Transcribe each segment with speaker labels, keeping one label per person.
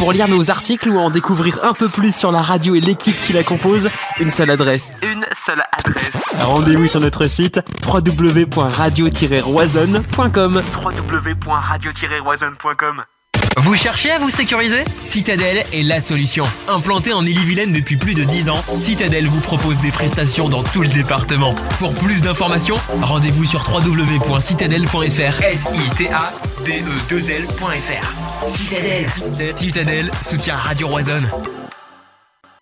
Speaker 1: Pour lire nos articles ou en découvrir un peu plus sur la radio et l'équipe qui la compose, une seule adresse.
Speaker 2: Une seule adresse.
Speaker 1: Rendez-vous sur notre site www.radio-roisonne.com.
Speaker 2: www.radio-roisonne.com.
Speaker 3: Vous cherchez à vous sécuriser? Citadel est la solution. Implanté en Ille-et-Vilaine depuis plus de 10 ans, Citadel vous propose des prestations dans tout le département. Pour plus d'informations, rendez-vous sur www.citadel.fr. s i t a d e 2 lfr Citadel. Citadel soutient Radio Roisonne.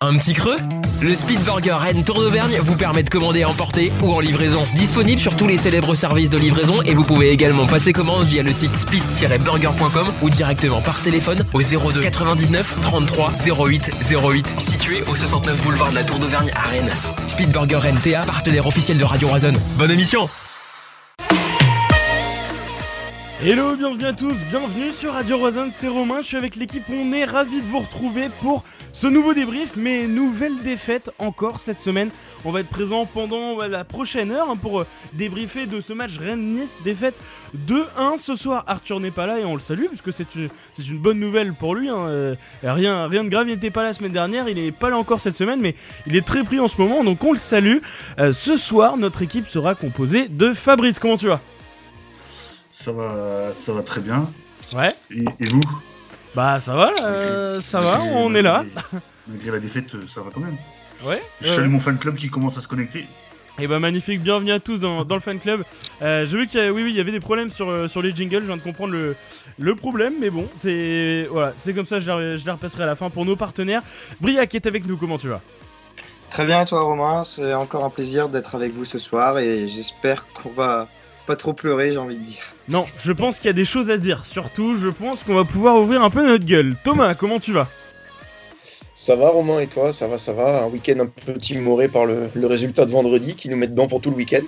Speaker 3: Un petit creux Le Speed Burger Rennes Tour d'Auvergne vous permet de commander en portée ou en livraison. Disponible sur tous les célèbres services de livraison et vous pouvez également passer commande via le site speed-burger.com ou directement par téléphone au 02 99 33 08 08 situé au 69 boulevard de la Tour d'Auvergne à Rennes. Speed Burger Rennes TA, partenaire officiel de Radio Roisonne. Bonne émission
Speaker 4: Hello, bienvenue à tous, bienvenue sur Radio Roison, c'est Romain, je suis avec l'équipe, on est ravis de vous retrouver pour ce nouveau débrief, mais nouvelle défaite encore cette semaine. On va être présent pendant la prochaine heure hein, pour euh, débriefer de ce match Rennes-Nice, défaite 2-1 ce soir. Arthur n'est pas là et on le salue, puisque c'est une, une, bonne nouvelle pour lui. Hein. Euh, rien, rien de grave, il n'était pas là la semaine dernière, il n'est pas là encore cette semaine, mais il est très pris en ce moment, donc on le salue. Euh, ce soir, notre équipe sera composée de Fabrice, comment tu vas?
Speaker 5: Ça va, ça va très bien.
Speaker 4: Ouais.
Speaker 5: Et, vous
Speaker 4: Bah ça va, euh, ça va, on est là.
Speaker 5: Malgré la défaite, ça va quand même.
Speaker 4: Ouais.
Speaker 5: Je salue mon fan club qui commence à se connecter.
Speaker 4: Et eh bah magnifique, bienvenue à tous dans, le fan club. Euh, J'ai vu qu'il y, oui, oui, il y avait des problèmes sur, euh, sur les jingles, je viens de comprendre le, le problème, mais bon, c'est voilà, c'est comme ça, je les, je repasserai à la fin pour nos partenaires. Briac est avec nous, comment tu vas?
Speaker 6: Très bien, toi Romain, c'est encore un plaisir d'être avec vous ce soir et j'espère qu'on va pas trop pleurer, j'ai envie de dire.
Speaker 4: Non, je pense qu'il y a des choses à dire. Surtout, je pense qu'on va pouvoir ouvrir un peu notre gueule. Thomas, comment tu vas?
Speaker 7: Ça va Romain et toi? Ça va, ça va. Un week-end un peu timoré par le, résultat de vendredi qui nous met dedans pour tout le week-end.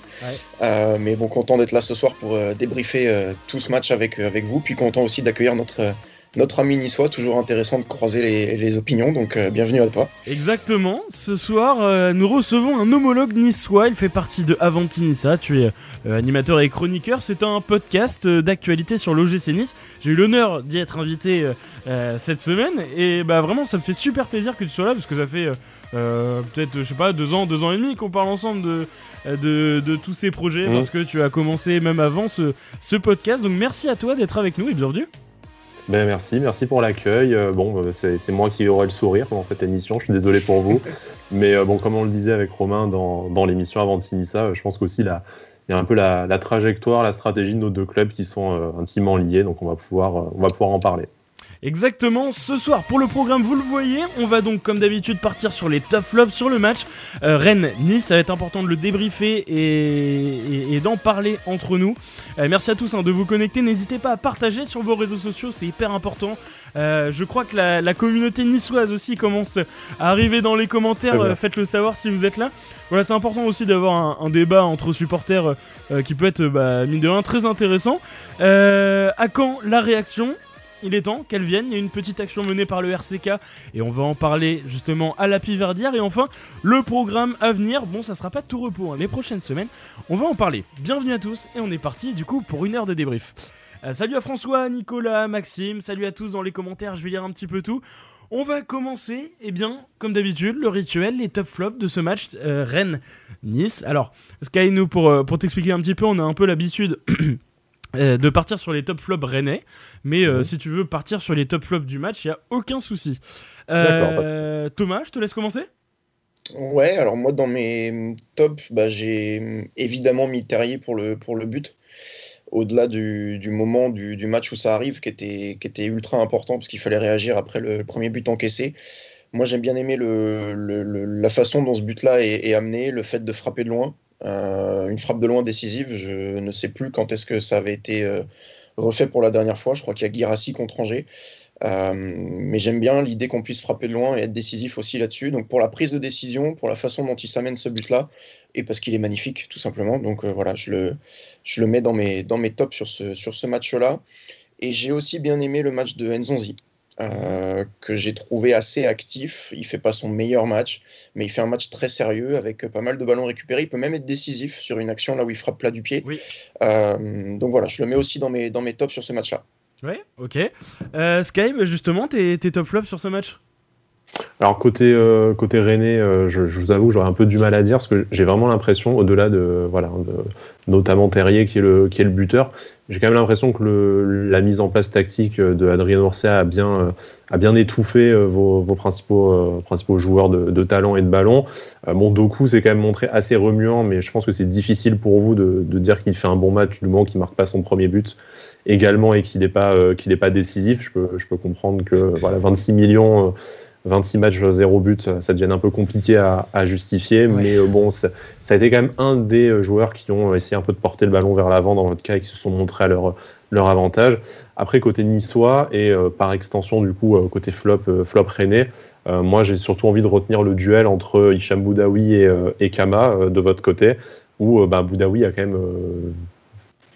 Speaker 7: Euh, mais bon, content d'être là ce soir pour euh, débriefer euh, tout ce match avec, avec vous. Puis content aussi d'accueillir notre notre ami niçois, toujours intéressant de croiser les, opinions, donc euh, bienvenue à toi.
Speaker 4: Exactement, ce soir euh, nous recevons un homologue niçois, il fait partie de Avanti Nissa, tu es euh, animateur et chroniqueur, c'est un podcast d'actualité sur l'OGC Nice, j'ai eu l'honneur d'y être invité cette semaine, et bah vraiment ça me fait super plaisir que tu sois là, parce que ça fait... peut-être, je sais pas, deux ans, deux ans et demi qu'on parle ensemble de, de, tous ces projets mmh. parce que tu as commencé même avant ce, ce podcast. Donc merci à toi d'être avec nous et bienvenue.
Speaker 8: Ben merci, merci pour l'accueil. Euh, bon, euh, c'est moi qui aurai le sourire pendant cette émission, je suis désolé pour vous. Mais euh, bon, comme on le disait avec Romain dans, dans l'émission avant de signer ça, je pense qu'aussi il y a un peu la, la, trajectoire, la stratégie de nos deux clubs qui sont intimement liés, donc on va pouvoir, on va pouvoir en parler.
Speaker 4: Exactement, ce soir pour le programme, vous le voyez, on va donc comme d'habitude partir sur les top flops sur le match. Euh, Rennes-Nice, ça va être important de le débriefer et, d'en parler entre nous. Euh, merci à tous hein, de vous connecter, n'hésitez pas à partager sur vos réseaux sociaux, c'est hyper important. Euh, je crois que la, communauté niçoise aussi commence à arriver dans les commentaires, faites-le savoir si vous êtes là. Voilà, c'est important aussi d'avoir un, débat entre supporters qui peut être, bah, mine de rien, très intéressant. à quand la réaction? Il est temps qu'elle vienne. Il y a une petite action menée par le RCK et on va en parler justement à la Piverdière. Et enfin, le programme à venir. Bon, ça sera pas tout repos hein. les prochaines semaines. On va en parler. Bienvenue à tous et on est parti du coup pour une heure de débrief. Euh, salut à François, Nicolas, Maxime. Salut à tous dans les commentaires. Je vais lire un petit peu tout. On va commencer, eh bien, comme d'habitude, le rituel, les top flops de ce match euh, Rennes-Nice. Alors, Sky, nous, euh, pour t'expliquer un petit peu, on a un peu l'habitude Euh, de partir sur les top flops rennais, mais euh, si tu veux partir sur les top flops du match, il y a aucun souci. Euh, Thomas, je te laisse commencer.
Speaker 7: Ouais, alors moi dans mes tops, bah, j'ai évidemment mis Terrier pour le, pour le but. Au-delà du, du, moment du, du, match où ça arrive, qui était, qui était ultra important parce qu'il fallait réagir après le premier but encaissé. Moi j'aime bien aimer le, le, la façon dont ce but-là est, est, amené, le fait de frapper de loin. Euh, une frappe de loin décisive, je ne sais plus quand est-ce que ça avait été euh, refait pour la dernière fois. Je crois qu'il y a Girassi contre Angers. Euh, mais j'aime bien l'idée qu'on puisse frapper de loin et être décisif aussi là-dessus. Donc pour la prise de décision, pour la façon dont il s'amène ce but-là, et parce qu'il est magnifique tout simplement. Donc voilà, je le, je le mets dans mes, dans mes tops sur ce, sur ce match-là. Et j'ai aussi bien aimé le match de Nzonzi. Euh, que j'ai trouvé assez actif. Il fait pas son meilleur match, mais il fait un match très sérieux avec pas mal de ballons récupérés. Il peut même être décisif sur une action là où il frappe plat du pied.
Speaker 4: Oui.
Speaker 7: Euh, donc voilà, je le mets aussi dans mes, dans mes tops sur ce match-là.
Speaker 4: Ouais, ok. Euh, Sky, bah, justement, tes, tes top flops sur ce match?
Speaker 8: Alors côté euh, côté René, euh, je, vous avoue, j'aurais un peu du mal à dire parce que j'ai vraiment l'impression, au-delà de voilà, notamment Terrier qui est le qui est le buteur, j'ai quand même l'impression que la mise en place tactique de Adrien Orsay a bien euh, a bien étouffé vos, vos principaux principaux joueurs de, de, talent et de ballon. bon, Doku s'est quand même montré assez remuant, mais je pense que c'est difficile pour vous de, de dire qu'il fait un bon match du moment qu'il marque pas son premier but également et qu'il n'est pas qu'il est pas décisif. Je peux je peux comprendre que voilà 26 millions 26 matchs, 0 but, ça devient un peu compliqué à, à justifier. Mais euh, bon, ça, ça, a été quand même un des euh, joueurs qui ont essayé un peu de porter le ballon vers l'avant dans votre cas et qui se sont montrés à leur, leur avantage. Après, côté niçois et euh, par extension, du coup, côté flop, flop René, euh, moi j'ai surtout envie de retenir le duel entre Hicham Boudaoui et, et Kama de votre côté, où bah, Boudaoui a quand même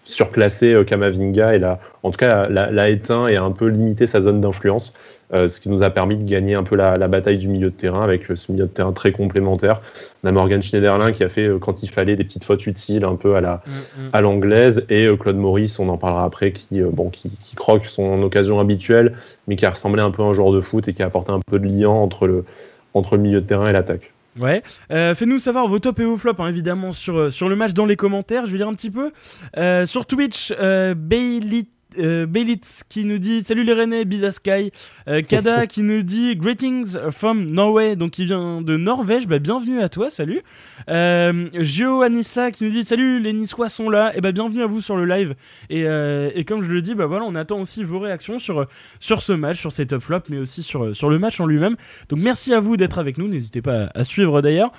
Speaker 8: surclassé Kamavinga et l'a, en tout cas l'a éteint et a un peu limité sa zone d'influence. Euh, ce qui nous a permis de gagner un peu la, la, bataille du milieu de terrain avec ce milieu de terrain très complémentaire. On a Morgan Schneiderlin qui a fait, euh, quand il fallait, des petites fautes utiles un peu à la mm à l'anglaise et euh, Claude Maurice, on en parlera après, qui, euh, bon, qui, qui, croque son occasion habituelle, mais qui a ressemblé un peu à un joueur de foot et qui a apporté un peu de lien entre le, entre le milieu de terrain et l'attaque.
Speaker 4: Ouais, euh, faites-nous savoir vos tops et vos flops, hein, évidemment, sur, sur le match dans les commentaires. Je vais lire un petit peu. Euh, sur Twitch, euh, Bailey euh, Belitz qui nous dit salut les Rennais, Bisa Sky. Euh, Kada qui nous dit greetings from Norway, donc il vient de Norvège. Bah, bienvenue à toi, salut. Euh, Gio Anissa qui nous dit salut les Niçois sont là. Et bah bienvenue à vous sur le live. Et, euh, et comme je le dis, bah voilà, on attend aussi vos réactions sur sur ce match, sur ces top flops, mais aussi sur sur le match en lui-même. Donc merci à vous d'être avec nous. N'hésitez pas à, à suivre d'ailleurs.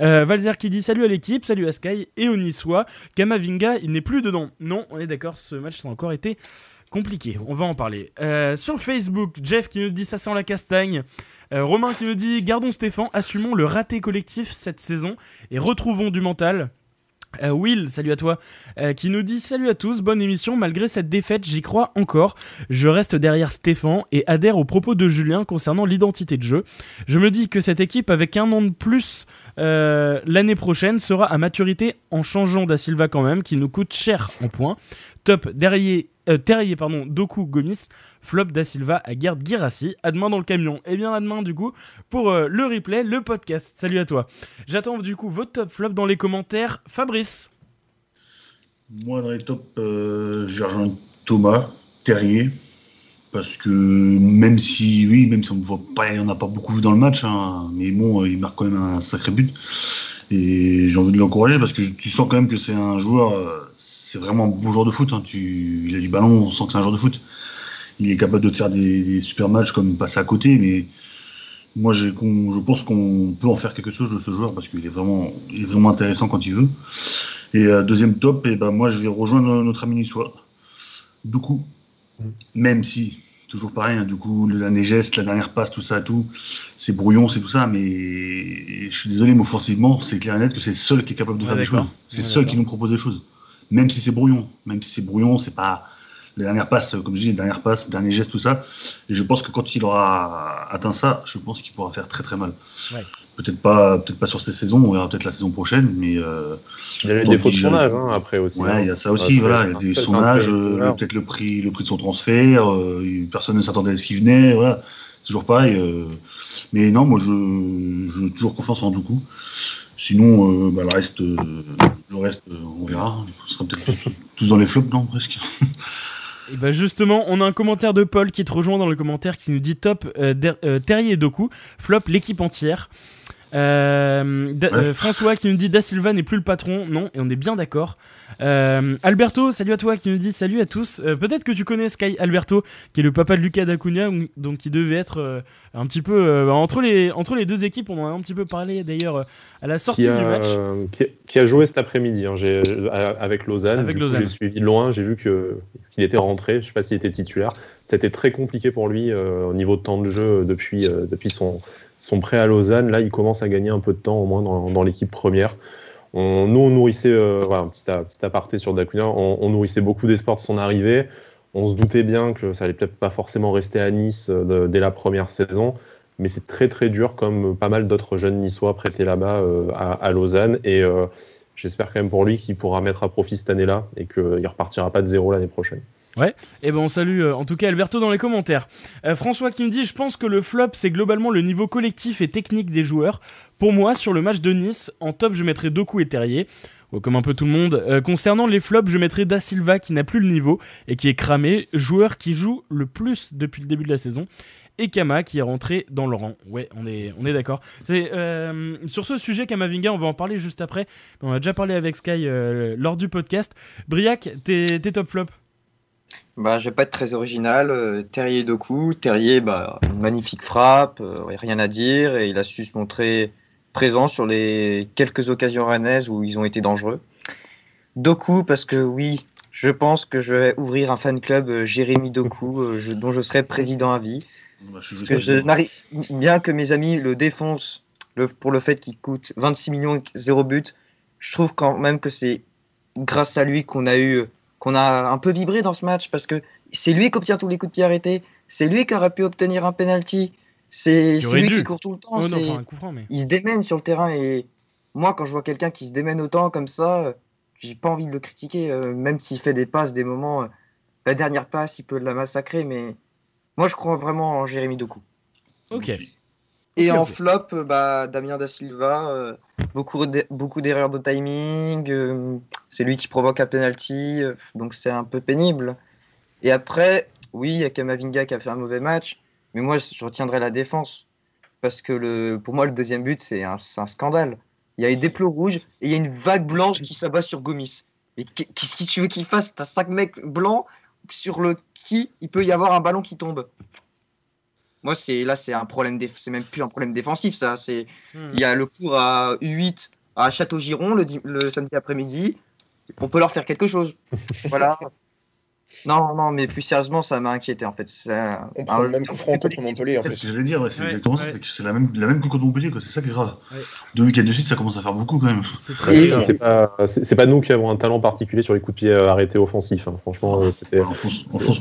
Speaker 4: Euh, Valzer qui dit salut à l'équipe, salut à Sky et aux Niçois. Kamavinga, il n'est plus dedans. Non, on est d'accord, ce match ça a encore été compliqué, on va en parler. Euh, sur Facebook, Jeff qui nous dit ça sent la castagne. Euh, Romain qui nous dit gardons Stéphane, assumons le raté collectif cette saison et retrouvons du mental. Euh, Will, salut à toi, qui nous dit salut à tous, bonne émission, malgré cette défaite, j'y crois encore. Je reste derrière Stéphane et adhère aux propos de Julien concernant l'identité de jeu. Je me dis que cette équipe, avec un an de plus l'année prochaine, sera à maturité en changeant Da Silva quand même, qui nous coûte cher en points. Top derrière, euh, Terrier, pardon, Doku Gomis, Flop Da Silva à Gerd Girassi. À demain dans le camion. Et bien à demain du coup pour euh, le replay, le podcast. Salut à toi. J'attends du coup votre top flop dans les commentaires. Fabrice.
Speaker 5: Moi dans les tops, euh, j'ai rejoint Thomas Terrier. Parce que même si, oui, même si on ne voit pas, on n'a pas beaucoup vu dans le match, hein, mais bon, il marque quand même un sacré but. Et j'ai envie de l'encourager parce que tu sens quand même que c'est un joueur, c'est vraiment un bon joueur de foot. Hein. Tu, il a du ballon, on sent que c'est un joueur de foot. Il est capable de te faire des, des super matchs comme passer à côté, mais moi je pense qu'on peut en faire quelque chose de ce joueur parce qu'il est vraiment, il est vraiment intéressant quand il veut. Et euh, deuxième top, et ben moi je vais rejoindre notre ami niçois, du coup, même si toujours pareil, hein, du coup, le dernier geste, la dernière passe, tout ça, tout, c'est brouillon, c'est tout ça, mais je suis désolé, mais offensivement, c'est clair et net que c'est le seul qui est capable de
Speaker 4: Ouais,
Speaker 5: faire des choses. C'est le
Speaker 4: Ouais,
Speaker 5: seul qui nous propose des choses. Même si c'est brouillon, même si c'est brouillon, c'est pas la dernière passe, comme je dis, la dernière passe, dernier geste, tout ça. Et je pense que quand il aura atteint ça, je pense qu'il pourra faire très très mal.
Speaker 4: Ouais.
Speaker 5: Peut-être pas, peut-être pas sur cette saison, on verra peut-être la saison prochaine, mais euh,
Speaker 8: Il y a des faux de son âge hein, après aussi.
Speaker 5: Ouais,
Speaker 8: hein.
Speaker 5: il y a ça aussi, voilà, il y a des son âge, euh, peut-être le prix, le prix de son transfert, euh, personne ne s'attendait à ce qu'il venait, voilà, c'est toujours pareil. euh, mais non, moi je, je toujours confiance en Doukou. Sinon, euh, bah, le reste, euh, le reste, euh, on verra. Ce sera peut-être tous- dans les flops, non, presque.
Speaker 4: Et bah justement, on a un commentaire de Paul qui te rejoint dans le commentaire qui nous dit top Terrier et Doku, flop l'équipe entière. Euh,
Speaker 5: Ouais.
Speaker 4: euh, François qui nous dit Da Silva n'est plus le patron, non, et on est bien d'accord. Euh, Alberto, salut à toi qui nous dit salut à tous. Euh, Peut-être que tu connais Sky Alberto, qui est le papa de Lucas Dacunia, donc qui devait être euh, un petit peu euh, entre les entre les deux équipes. On en a un petit peu parlé d'ailleurs à la sortie
Speaker 8: a,
Speaker 4: du match.
Speaker 8: qui a- qui a joué cet après-midi hein, avec Lausanne.
Speaker 4: Avec Lausanne.
Speaker 8: J'ai suivi de loin, j'ai vu que- qu'il était rentré. Je ne sais pas s'il était titulaire. C'était très compliqué pour lui euh, au niveau de temps de jeu depuis, euh, depuis son, son prêt à Lausanne. Là, il commence à gagner un peu de temps au moins dans, l'équipe première. On, nous, on nourrissait, euh, voilà, petit, aparté sur Dacunia, on, nourrissait beaucoup d'espoir de son arrivée. On se doutait bien que ça allait peut-être pas forcément rester à Nice euh, dès la première saison, mais c'est très très dur comme pas mal d'autres jeunes niçois prêtés là-bas euh, à, Lausanne. Et j'espère quand même pour lui qu'il pourra mettre à profit cette année-là et qu'il repartira pas de zéro l'année prochaine.
Speaker 4: Et ben on salue euh, en tout cas Alberto dans les commentaires. Euh, François qui me dit je pense que le flop c'est globalement le niveau collectif et technique des joueurs. Pour moi sur le match de Nice en top je mettrais Doku et Terrier. Ouais, Comme un peu tout le monde. Euh, concernant les flops, je mettrais Da Silva qui n'a plus le niveau et qui est cramé, joueur qui joue le plus depuis le début de la saison. Et Kama qui est rentré dans le rang. Ouais, on est, on est d'accord. Sur ce sujet, Kamavinga, on va en parler juste après. On a déjà parlé avec Sky lors du podcast. Briac, tes, top flops
Speaker 6: Bah, je vais pas être très original. euh, Terrier Doku. Terrier, bah, une magnifique frappe, euh, rien à dire. Et il a su se montrer présent sur les quelques occasions rennaises où ils ont été dangereux. Doku, parce que oui, je pense que je vais ouvrir un fan club euh, Jérémy Doku, euh, je- dont je serai président à vie.
Speaker 5: Bah, je suis
Speaker 6: Parce
Speaker 5: juste
Speaker 6: que je n'arrive, bien que mes amis le défoncent le- pour le fait qu'il coûte 26 millions et 0 but, je trouve quand même que c'est grâce à lui qu'on a eu, qu'on a un peu vibré dans ce match parce que c'est lui qui obtient tous les coups de pied arrêtés, c'est lui qui aurait pu obtenir un penalty, c'est lui
Speaker 4: dû.
Speaker 6: qui court tout le temps.
Speaker 4: Oh non,
Speaker 6: c'est-
Speaker 4: enfin un coup franc, mais.
Speaker 6: il se démène sur le terrain et moi quand je vois quelqu'un qui se démène autant comme ça, j'ai pas envie de le critiquer, euh, même s'il fait des passes, des moments, euh, la dernière passe, il peut la massacrer, mais moi je crois vraiment en Jérémy Doku.
Speaker 4: Ok.
Speaker 6: Et en flop, euh, bah, Damien Da Silva, euh, beaucoup d'e- beaucoup d'erreurs de timing, euh, c'est lui qui provoque un penalty, euh, donc c'est un peu pénible. Et après, oui, il y a Kamavinga qui a fait un mauvais match, mais moi je retiendrai la défense. Parce que le, pour moi, le deuxième but, c'est un, scandale. Il y a des plots rouges et il y a une vague blanche qui s'abat sur Gomis. Mais qu'est- qu'est-ce que tu veux qu'il fasse? T'as cinq mecs blancs sur le qui il peut y avoir un ballon qui tombe. Moi, c'est là, c'est un problème. déf- C'est même plus un problème défensif, ça. C'est
Speaker 4: Hmm.
Speaker 6: il y a le cours à U8 à Château-Giron le, di- le samedi après-midi. On peut leur faire quelque chose. voilà. Non, non, mais plus sérieusement, ça m'a inquiété en fait. Ça-
Speaker 7: On prend le même coup franc contre Montpellier en
Speaker 5: C'est
Speaker 7: fait.
Speaker 5: ce que j'allais dire, c'est
Speaker 4: Ouais,
Speaker 5: exactement ça,
Speaker 4: ouais.
Speaker 5: c'est que c'est la même, la même que contre Montpellier, quoi, c'est ça qui est grave.
Speaker 4: Ouais.
Speaker 5: Deux week-ends de suite, ça commence à faire beaucoup quand même.
Speaker 4: C'est très
Speaker 6: Et-
Speaker 4: grave.
Speaker 8: C'est pas, c'est pas nous qui avons un talent particulier sur les coups de pied euh, arrêtés offensifs. hein. Franchement, c'était.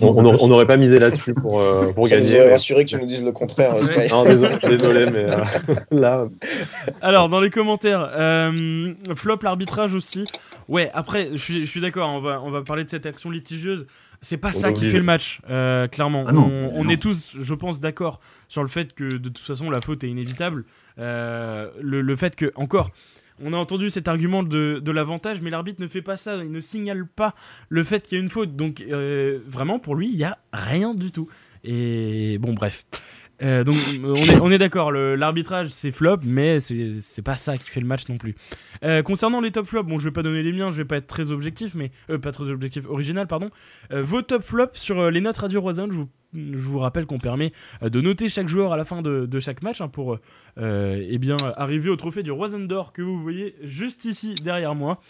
Speaker 5: On
Speaker 8: n'aurait pas misé là-dessus pour, euh, pour
Speaker 7: Ça nous
Speaker 8: gagner. mais-
Speaker 7: rassuré que tu nous dises le contraire.
Speaker 8: Non, désolé, désolé, mais euh, là,
Speaker 4: Alors, dans les commentaires, euh, flop l'arbitrage aussi. Ouais, après, je suis, je suis d'accord, on va, on va parler de cette action litigieuse. C'est pas
Speaker 8: On
Speaker 4: ça qui fait le match, euh, clairement.
Speaker 5: Ah non,
Speaker 4: on, on
Speaker 5: non.
Speaker 4: est tous, je pense, d'accord sur le fait que de toute façon la faute est inévitable. Euh, le, le fait que, encore, on a entendu cet argument de, de l'avantage, mais l'arbitre ne fait pas ça, il ne signale pas le fait qu'il y a une faute. Donc, euh, vraiment, pour lui, il n'y a rien du tout. Et bon, bref. Euh, donc on est, d'accord, l'arbitrage c'est flop, mais c'est pas ça qui fait le match non plus. Euh, concernant les top flops, bon je vais pas donner les miens, je vais pas être très objectif, mais euh, pas très objectif, original pardon. Vos top flops sur les notes Radio Roison, je vous, je vous rappelle qu'on permet de noter chaque joueur à la fin de, chaque match hein, pour eh bien arriver au trophée du Roison d'or que vous voyez juste ici derrière moi.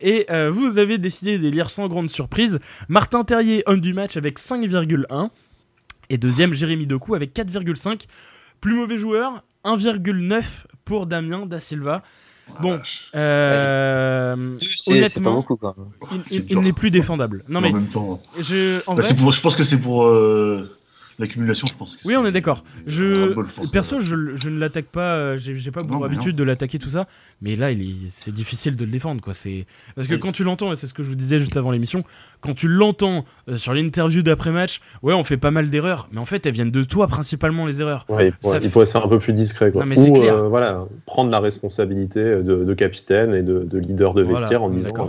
Speaker 4: Et vous avez décidé d'élire sans grande surprise Martin Terrier homme du match avec 5,1 et deuxième Jérémy Doku avec 4,5. Plus mauvais joueur, 1,9 pour Damien Da Silva. Bon, euh, honnêtement,
Speaker 6: beaucoup quand même.
Speaker 4: il, n'est plus défendable. Non mais
Speaker 5: en même temps.
Speaker 4: je, en
Speaker 5: Bah,
Speaker 4: vrai,
Speaker 5: c'est pour, je pense que c'est pour euh, l'accumulation, je pense. que
Speaker 4: oui, on est d'accord. Je, perso, je, je ne l'attaque pas. euh, J'ai pas pour habitude de l'attaquer tout ça, mais là, c'est difficile de le défendre, quoi. C'est parce que
Speaker 5: Oui.
Speaker 4: quand tu l'entends, et c'est ce que je vous disais juste avant l'émission, quand tu l'entends euh, sur l'interview d'après-match, ouais, on fait pas mal d'erreurs, mais en fait, elles viennent de toi principalement les erreurs.
Speaker 8: ouais, il, pourrait,
Speaker 4: Ça
Speaker 8: il
Speaker 4: fait-
Speaker 8: pourrait se faire un peu plus discret. Quoi.
Speaker 4: Non, mais
Speaker 8: Ou
Speaker 4: clair.
Speaker 8: euh, voilà, prendre la responsabilité de, de capitaine et de, de leader de
Speaker 4: Voilà,
Speaker 8: vestiaire en disant euh,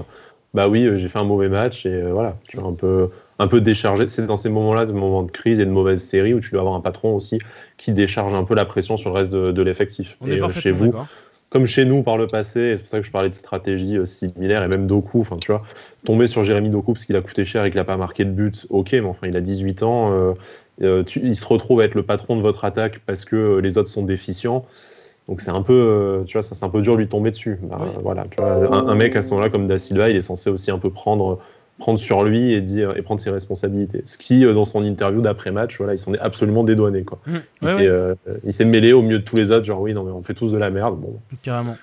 Speaker 8: Bah oui, j'ai fait un mauvais match et euh, voilà, tu vois, un peu, un peu déchargé. C'est dans ces moments-là, de moments de crise et de mauvaise série où tu dois avoir un patron aussi qui décharge un peu la pression sur le reste de, de l'effectif.
Speaker 4: On
Speaker 8: Et euh, chez vous, comme chez nous par le passé, c'est pour ça que je parlais de stratégie euh, similaire et même Doku, enfin tu vois, tomber sur Jérémy Doku parce qu'il a coûté cher et qu'il n'a pas marqué de but, ok, mais enfin il a 18 ans, euh, euh, tu- il se retrouve à être le patron de votre attaque parce que les autres sont déficients. Donc c'est un peu, tu vois, c'est un peu dur de lui tomber dessus. Bah,
Speaker 4: Oui.
Speaker 8: Voilà, tu vois, un, un mec à ce moment-là comme Da Silva, il est censé aussi un peu prendre prendre sur lui et dire et prendre ses responsabilités. Ce qui, euh, dans son interview d'après-match, voilà, il s'en est absolument dédouané. Quoi.
Speaker 4: Mmh.
Speaker 8: Il
Speaker 4: Ouais,
Speaker 8: s'est
Speaker 4: ouais,
Speaker 8: euh, il s'est mêlé au milieu de tous les autres, genre oui, non mais on fait tous de la merde. Bon,
Speaker 4: carrément.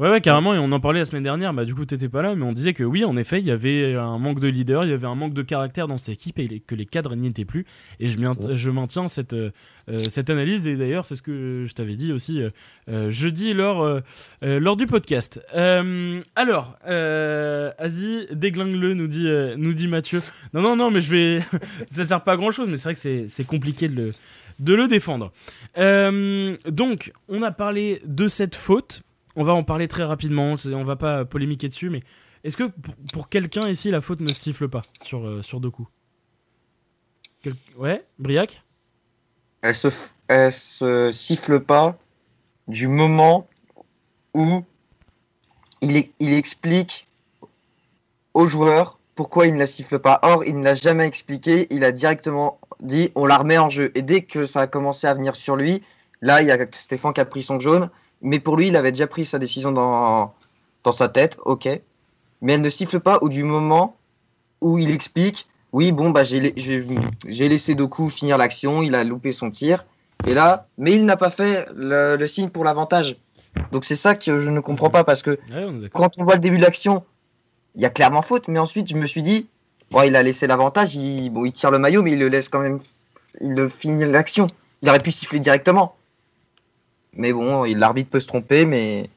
Speaker 4: Ouais, ouais, carrément, et on en parlait la semaine dernière, bah du coup t'étais pas là, mais on disait que oui, en effet, il y avait un manque de leader, il y avait un manque de caractère dans cette équipe et que les cadres n'y étaient plus. Et je, m'y- je maintiens cette, euh, euh, cette analyse, et d'ailleurs c'est ce que je t'avais dit aussi euh, jeudi lors, euh, lors du podcast. Alors, euh, Asie, déglingue-le, nous dit, nous dit Mathieu. Non, non, non, mais je vais... ça sert pas à grand-chose, mais c'est vrai que c'est- c'est compliqué de le, de le défendre. Donc, on a parlé de cette faute. On va en parler très rapidement. On va pas polémiquer dessus, mais est-ce que pour, quelqu'un ici, la faute ne siffle pas sur, euh, sur Doku? Ouais, Briac?
Speaker 6: Elle se, siffle pas du moment où il, il explique aux joueurs pourquoi il ne la siffle pas. Or, il ne l'a jamais expliqué. Il a directement dit on la remet en jeu. Et dès que ça a commencé à venir sur lui, là, il y a Stéphane qui a pris son jaune. Mais pour lui, il avait déjà pris sa décision dans, dans sa tête. Ok. Mais elle ne siffle pas au du moment où il explique oui, bon, bah, j'ai la- j'ai- j'ai laissé Doku finir l'action, il a loupé son tir. Et là, mais il n'a pas fait le, le signe pour l'avantage. Donc c'est ça que je ne comprends pas parce que
Speaker 4: Ouais, on
Speaker 6: quand on voit le début de l'action, il y a clairement faute. Mais ensuite, je me suis dit, bon, il a laissé l'avantage, il, bon, il tire le maillot, mais il le laisse quand même, il le finit l'action. Il aurait pu siffler directement. Mais bon, l'arbitre peut se tromper, mais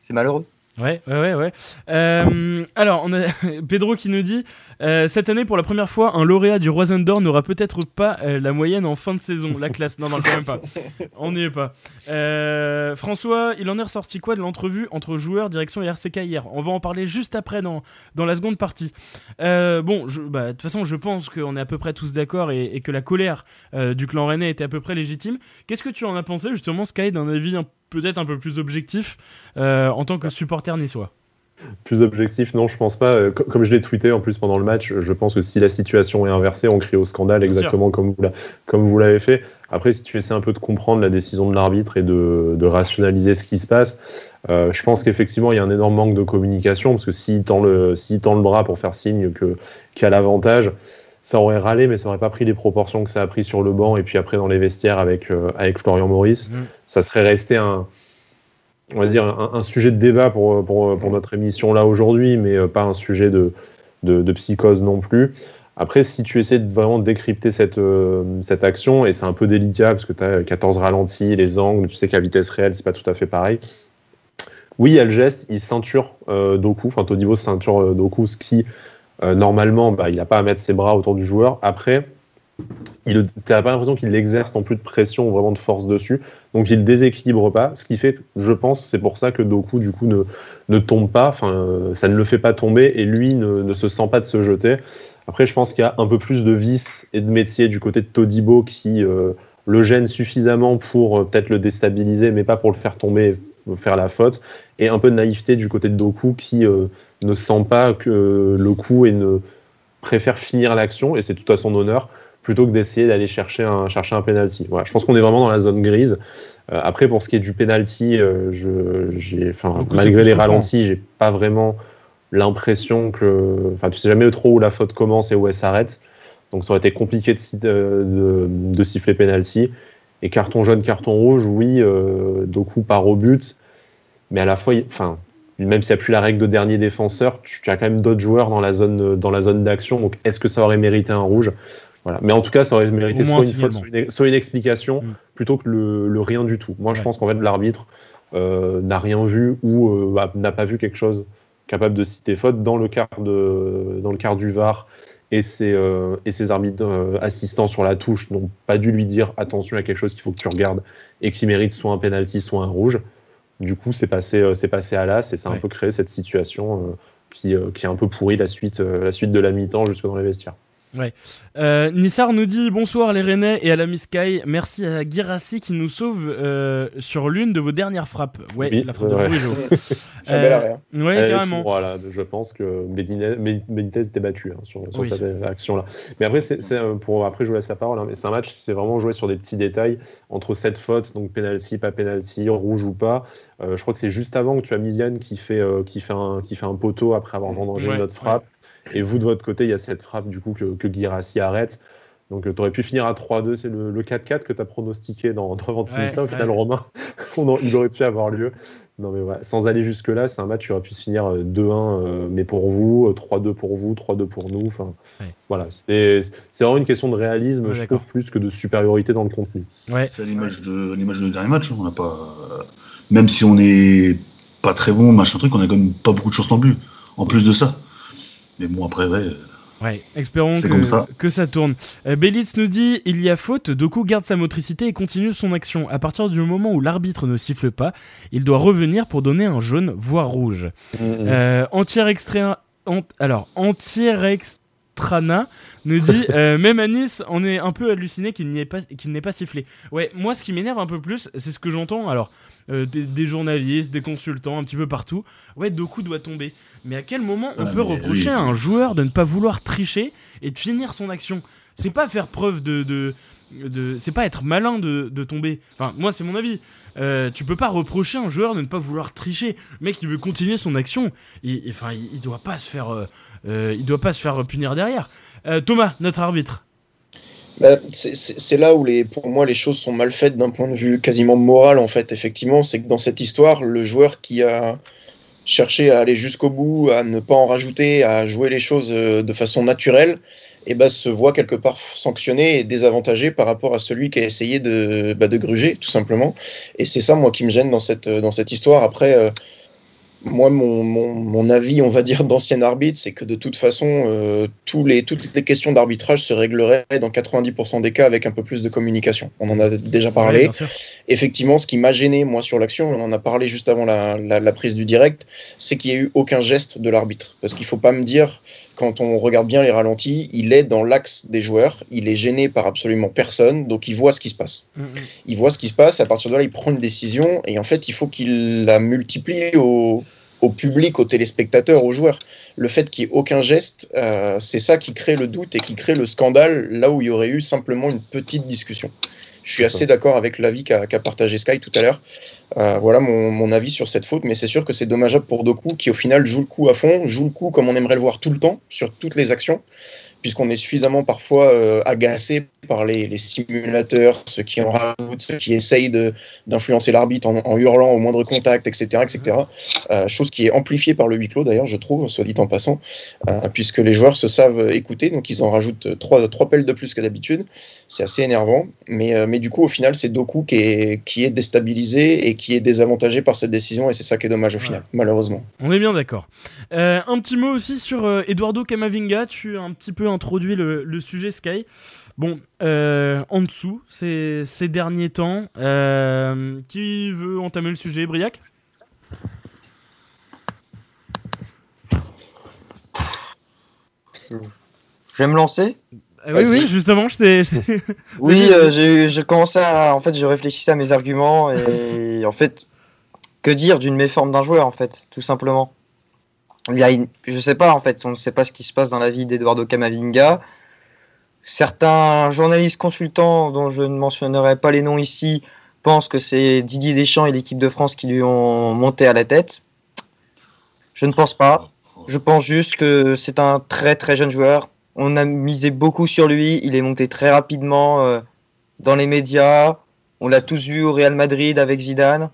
Speaker 6: c'est malheureux.
Speaker 4: Ouais, ouais, ouais, ouais. Euh, alors, on a Pedro qui nous dit euh, cette année, pour la première fois, un lauréat du Roisen d'Or n'aura peut-être pas euh, la moyenne en fin de saison. La classe, non, non, quand même pas. On n'y est pas. Euh, François, il en est ressorti quoi de l'entrevue entre joueurs, direction et RCK hier? On va en parler juste après dans, dans la seconde partie. Euh, bon, bah, de toute façon, je pense qu'on est à peu près tous d'accord et, que la colère du clan rennais était à peu près légitime. Qu'est-ce que tu en as pensé, justement, Sky, d'un avis un- peut-être un peu plus objectif euh, en tant que supporter niçois
Speaker 8: Plus objectif, non, je pense pas. Euh, co- Comme je l'ai tweeté en plus pendant le match, je pense que si la situation est inversée, on crie au scandale exactement comme vous, l'a- comme vous l'avez fait. Après, si tu essaies un peu de comprendre la décision de l'arbitre et de, de rationaliser ce qui se passe, euh, je pense qu'effectivement, il y a un énorme manque de communication parce que s'il tend le, s'il tend le bras pour faire signe que, qu'il y a l'avantage, ça aurait râlé, mais ça aurait pas pris les proportions que ça a pris sur le banc et puis après dans les vestiaires avec, euh, avec Florian Maurice.
Speaker 4: Mhm.
Speaker 8: Ça serait resté un, on va dire, un, un sujet de débat pour, pour, pour notre émission là aujourd'hui, mais euh, pas un sujet de, de, de psychose non plus. Après, si tu essaies de vraiment décrypter cette, euh, cette action, et c'est un peu délicat parce que tu as 14 ralentis, les angles, tu sais qu'à vitesse réelle, c'est pas tout à fait pareil. Oui, il y a le geste, il ceinture euh, Doku, enfin Todibo ceinture euh, Doku, ce qui, euh, normalement, bah, il n'a pas à mettre ses bras autour du joueur. Après, tu n'as pas l'impression qu'il exerce non plus de pression ou vraiment de force dessus. Donc il déséquilibre pas, ce qui fait, je pense, c'est pour ça que Doku du coup ne, ne tombe pas, enfin euh, ça ne le fait pas tomber et lui ne, ne se sent pas de se jeter. Après je pense qu'il y a un peu plus de vice et de métier du côté de Todibo qui euh, le gêne suffisamment pour peut-être le déstabiliser mais pas pour le faire tomber, faire la faute. Et un peu de naïveté du côté de Doku qui euh, ne sent pas que le coup et ne préfère finir l'action et c'est tout à son honneur plutôt que d'essayer d'aller chercher un, chercher un penalty. Voilà, je pense qu'on est vraiment dans la zone grise. Euh, après, pour ce qui est du penalty, euh, je,
Speaker 4: Donc,
Speaker 8: malgré les ralentis, j'ai pas vraiment l'impression que, enfin, tu sais jamais trop où la faute commence et où elle s'arrête. Donc, ça aurait été compliqué de, si- de, de, de siffler penalty. Et carton jaune, carton rouge, oui, euh, Doku part au but, mais à la fois, enfin, même s'il n'y a plus la règle de dernier défenseur, tu, as quand même d'autres joueurs dans la zone, dans la zone d'action. Donc, est-ce que ça aurait mérité un rouge? Voilà. Mais en tout cas, ça aurait mérité soit
Speaker 4: un
Speaker 8: une, faute, soit, une, soit une explication
Speaker 4: Mm.
Speaker 8: plutôt que le, le rien du tout. Moi, je
Speaker 4: Ouais.
Speaker 8: pense qu'en fait, l'arbitre euh, n'a rien vu ou euh, bah, n'a pas vu quelque chose capable de citer faute dans le quart, de, dans le quart du VAR. Et ses, euh, et ses arbitres assistants sur la touche n'ont pas dû lui dire attention à quelque chose qu'il faut que tu regardes et qui mérite soit un penalty, soit un rouge. Du coup, c'est passé, euh, c'est passé à l'as et ça a
Speaker 4: Ouais.
Speaker 8: un peu créé cette situation euh, qui, euh, qui a un peu pourri la suite, la suite de la mi-temps jusque dans les vestiaires.
Speaker 4: Euh, Nissar nous dit bonsoir les Rennais et à la Miss Sky. Merci à Girassi qui nous sauve euh, sur l'une de vos dernières frappes. Ouais,
Speaker 8: Oui,
Speaker 4: la frappe de
Speaker 8: ouais.
Speaker 7: Bel arrêt. hein.
Speaker 4: Ouais, carrément.
Speaker 8: Voilà, je pense que Benitez était battu hein, sur, sur
Speaker 4: Oui.
Speaker 8: cette action-là. Mais après, c'est euh, pour après je vous laisse la parole. hein, mais c'est un match, c'est vraiment joué sur des petits détails entre cette faute, donc penalty, pas penalty, rouge ou pas. Euh, je crois que c'est juste avant que tu as Miziane qui fait euh, qui fait un qui fait un poteau après avoir vendangé
Speaker 4: Ouais,
Speaker 8: notre frappe. Et vous de votre côté, il y a cette frappe du coup que, que Guirassi arrête. Donc tu aurais pu finir à 3-2, c'est le, le 4-4 que tu as pronostiqué dans, dans Ventimiglia,
Speaker 4: Ouais,
Speaker 8: au final
Speaker 4: ouais.
Speaker 8: Romain. Il aurait pu avoir lieu. Non mais ouais, sans aller jusque là, c'est un match qui aurait pu se finir 2-1, mais pour vous, 3-2 pour vous, 3-2 pour nous. Enfin,
Speaker 4: Ouais.
Speaker 8: voilà, c'est c'est vraiment une question de réalisme,
Speaker 4: Ouais,
Speaker 8: je trouve, plus que de supériorité dans le contenu.
Speaker 4: Ouais.
Speaker 5: C'est à l'image de, l'image de dernier match. On n'a pas, même si on est pas très bon, machin truc, on a quand même pas beaucoup de chance non plus. En plus de ça. Mais bon, après, ouais.
Speaker 4: Ouais, espérons que,
Speaker 5: ça.
Speaker 4: que ça tourne. Euh, Bélitz nous dit il y a faute, Doku garde sa motricité et continue son action. À partir du moment où l'arbitre ne siffle pas, il doit revenir pour donner un jaune, voire rouge. Euh, Entière extra... ant- Alors, Entière Extrana nous dit euh, même à Nice, on est un peu halluciné qu'il n'y ait pas qu'il n'ait pas sifflé. Ouais, moi ce qui m'énerve un peu plus, c'est ce que j'entends. Alors, euh, des, des journalistes, des consultants, un petit peu partout. Ouais, Doku doit tomber. Mais à quel moment on
Speaker 5: Ah,
Speaker 4: peut reprocher
Speaker 5: oui.
Speaker 4: à un joueur de ne pas vouloir tricher et de finir son action? C'est pas faire preuve de, de, c'est pas être malin de, de tomber. Enfin, moi c'est mon avis. Euh, tu peux pas reprocher à un joueur de ne pas vouloir tricher. Le mec, il veut continuer son action. Il, enfin, il, il doit pas se faire, euh, euh, il doit pas se faire punir derrière. Euh, Thomas, notre arbitre.
Speaker 7: Bah, c'est- là où pour moi les choses sont mal faites d'un point de vue quasiment moral en fait. Effectivement, c'est que dans cette histoire, le joueur qui a cherché à aller jusqu'au bout, à ne pas en rajouter, à jouer les choses euh, de façon naturelle, et ben se voit quelque part sanctionné et désavantagé par rapport à celui qui a essayé de, bah, de gruger tout simplement. Et c'est ça moi qui me gêne dans cette, dans cette histoire. Après. euh, moi, mon, mon, mon avis, on va dire, d'ancien arbitre, c'est que de toute façon, euh, tous les, toutes les questions d'arbitrage se régleraient dans 90% des cas avec un peu plus de communication. On en a déjà parlé. Effectivement, ce qui m'a gêné, moi, sur l'action, on en a parlé juste avant la, la, la prise du direct, c'est qu'il n'y a eu aucun geste de l'arbitre. Parce qu'il ne faut pas me dire, quand on regarde bien les ralentis, il est dans l'axe des joueurs, il est gêné par absolument personne, donc il voit ce qui se passe
Speaker 4: Mm, mm.
Speaker 7: il voit ce qui se passe, à partir de là, il prend une décision, et en fait, il faut qu'il la multiplie au, au public, aux téléspectateurs, aux joueurs. Le fait qu'il n'y ait aucun geste, euh, c'est ça qui crée le doute et qui crée le scandale, là où il y aurait eu simplement une petite discussion. Je suis assez d'accord avec l'avis qu'a partagé Sky tout à l'heure. Euh, voilà mon avis sur cette faute, mais c'est sûr que c'est dommageable pour Doku qui au final joue le coup à fond, joue le coup comme on aimerait le voir tout le temps, sur toutes les actions, puisqu'on est suffisamment parfois euh, agacé par les, les simulateurs, ceux qui en rajoutent, ceux qui essayent d'influencer l'arbitre en, en hurlant au moindre contact, etc. etc. Euh, chose qui est amplifiée par le huis clos d'ailleurs, je trouve, soit dit en passant, euh, puisque les joueurs se savent écouter, donc ils en rajoutent trois, trois pelles de plus que d'habitude. C'est assez énervant, mais, mais du coup, au final, c'est Doku qui est, qui est déstabilisé et qui est désavantagé par cette décision, et c'est ça qui est dommage au final, malheureusement.
Speaker 4: On est bien d'accord. Un petit mot aussi sur Eduardo Camavinga. Tu as un petit peu introduit le, le sujet Sky. Bon, euh, en dessous, ces, ces derniers temps, euh, qui veut entamer le sujet, Briac?
Speaker 6: Je vais me lancer?
Speaker 4: Euh, Oui, oui, justement, je t'ai.
Speaker 6: Oui, j'ai commencé à. En fait, je réfléchissais à mes arguments et en fait, que dire d'une méforme d'un joueur, en fait, tout simplement. Il y a une... Je sais pas, en fait, on ne sait pas ce qui se passe dans la vie d'Eduardo Camavinga. Certains journalistes consultants, dont je ne mentionnerai pas les noms ici, pensent que c'est Didier Deschamps et l'équipe de France qui lui ont monté à la tête. Je ne pense pas. Je pense juste que c'est un très très jeune joueur. On a misé beaucoup sur lui. Il est monté très rapidement euh, dans les médias. On l'a tous vu au Real Madrid avec Zidane.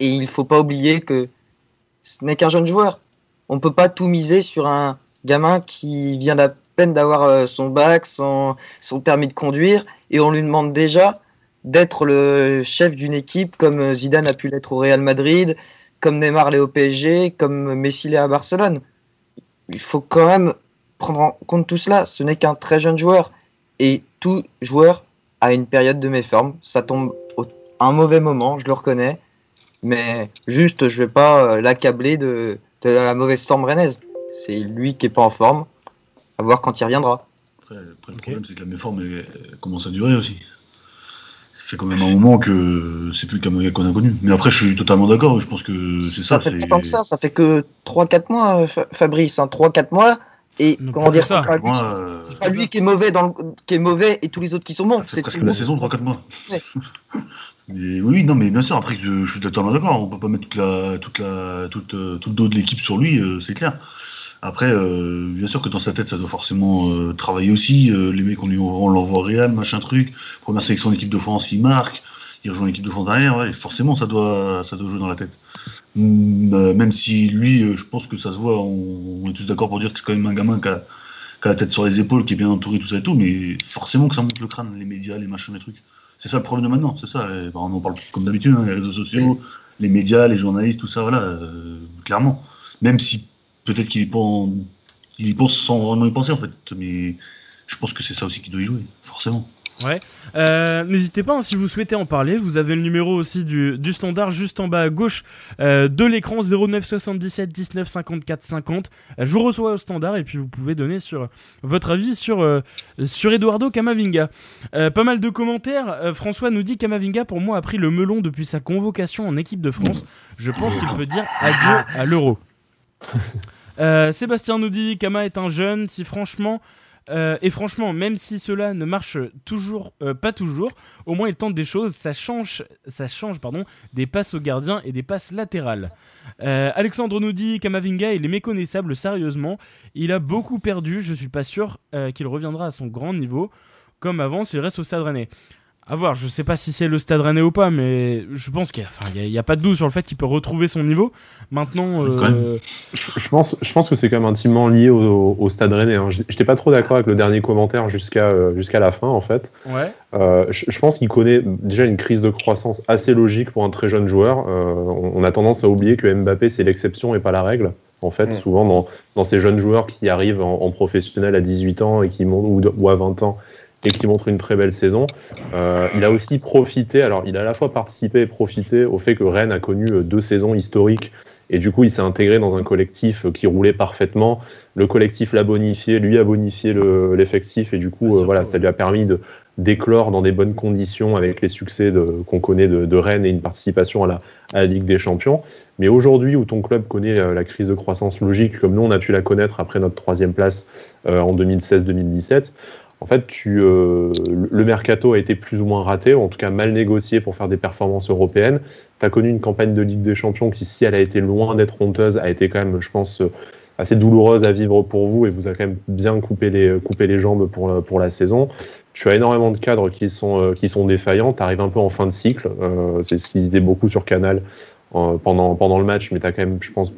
Speaker 6: Et il faut pas oublier que ce n'est qu'un jeune joueur. On peut pas tout miser sur un gamin qui vient à peine d'avoir euh, son bac, son, son permis de conduire, et on lui demande déjà d'être le chef d'une équipe comme euh, Zidane a pu l'être au Real Madrid, comme Neymar l'est au PSG, comme Messi l'est à Barcelone. Il faut quand même prendre en compte tout cela. Ce n'est qu'un très jeune joueur. Et tout joueur a une période de méforme. Ça tombe à un mauvais moment, je le reconnais. Mais juste, je vais pas euh, l'accabler de, de la mauvaise forme rennaise. C'est lui qui est pas en forme. À voir quand il reviendra.
Speaker 5: Après, après, le problème, c'est que la méforme elle, elle commence à durer aussi. Ça fait quand même un moment que c'est plus le Camavinga qu'on a connu. Mais après, je suis totalement d'accord. Je pense que c'est ça.
Speaker 6: Ça fait pas tant que ça. Ça fait que 3-4 mois, euh, Fa- Fabrice. Hein, 3-4 mois. Et
Speaker 4: Ne
Speaker 6: comment dire, c'est pas, lui,
Speaker 5: euh,
Speaker 6: c'est pas lui qui est mauvais dans le- qui est mauvais et tous les autres qui sont bons. C'est
Speaker 5: presque la saison, 3-4 mois.
Speaker 6: Ouais.
Speaker 5: Oui, non, mais bien sûr, après, je, suis totalement d'accord. On peut pas mettre toute la, toute la, toute, euh, tout le dos de l'équipe sur lui, euh, c'est clair. Après, euh, bien sûr que dans sa tête, ça doit forcément travailler aussi. Les mecs, on, on l'envoie Real, machin truc. Première sélection d'équipe de France, il marque. il rejoint l'équipe de France derrière, ouais, forcément ça doit, ça doit jouer dans la tête. Même si lui, je pense que ça se voit, on, est tous d'accord pour dire que c'est quand même un gamin qui a, la tête sur les épaules, qui est bien entouré, tout ça et tout, mais forcément que ça monte le crâne, les médias, les machins, les trucs. C'est ça le problème de maintenant, c'est ça. on en parle comme d'habitude, hein, les réseaux sociaux, les médias, les journalistes, tout ça, voilà, euh, clairement. Même si peut-être qu'il pense, il y pense sans vraiment y penser en fait, mais je pense que c'est ça aussi qui doit y jouer, forcément.
Speaker 4: Ouais. Euh, n'hésitez pas hein, si vous souhaitez en parler. Vous avez le numéro aussi du, standard juste en bas à gauche euh, de l'écran 09 77 19 54 50. je vous reçois au standard et puis vous pouvez donner sur votre avis sur, euh, sur Eduardo Camavinga. pas mal de commentaires. François nous dit Camavinga pour moi a pris le melon depuis sa convocation en équipe de France. Je pense qu'il peut dire adieu à l'euro. Sébastien nous dit Kama est un jeune. Si franchement euh, et franchement, même si cela ne marche toujours, euh, pas toujours, au moins il tente des choses. Ça change, ça change pardon, des passes au gardien et des passes latérales. Euh, Alexandre nous dit Kamavinga, il est méconnaissable sérieusement. Il a beaucoup perdu. Je suis pas sûr qu'il reviendra à son grand niveau comme avant s'il reste au Stade. A voir, je sais pas si c'est le stade rennais ou pas, mais je pense qu'il n'y a, pas de doute sur le fait qu'il peut retrouver son niveau. Maintenant.
Speaker 8: Euh, je, pense, je pense que c'est quand même intimement lié au, stade rennais. Hein. Je n'étais pas trop d'accord avec le dernier commentaire jusqu'à euh, jusqu'à la fin, en fait.
Speaker 4: Ouais.
Speaker 8: Euh, je, pense qu'il connaît déjà une crise de croissance assez logique pour un très jeune joueur. On, a tendance à oublier que Mbappé, c'est l'exception et pas la règle. En fait, mm. souvent dans, dans, ces jeunes joueurs qui arrivent en, professionnel à 18 ans et qui ou, ou à 20 ans et qui montre une très belle saison. Euh, il a aussi profité, alors il a à la fois participé et profité au fait que Rennes a connu euh, deux saisons historiques et du coup il s'est intégré dans un collectif euh, qui roulait parfaitement. Le collectif l'a bonifié, lui a bonifié l'effectif et du coup voilà, ça lui a permis de d'éclore dans des bonnes conditions avec les succès qu'on connaît de, Rennes et une participation à la, à la Ligue des Champions. Mais aujourd'hui, où ton club connaît la crise de croissance logique, comme nous on a pu la connaître après notre troisième place en 2016-2017, en fait, euh, le mercato a été plus ou moins raté, en tout cas mal négocié pour faire des performances européennes. Tu as connu une campagne de Ligue des Champions qui, si elle a été loin d'être honteuse, a été quand même, je pense, assez douloureuse à vivre pour vous et vous a quand même bien coupé les, les jambes pour, la saison. Tu as énormément de cadres qui sont, euh, défaillants. Tu arrives un peu en fin de cycle. Euh, c'est ce qu'ils disaient beaucoup sur Canal pendant, pendant le match, mais tu as quand même, je pense,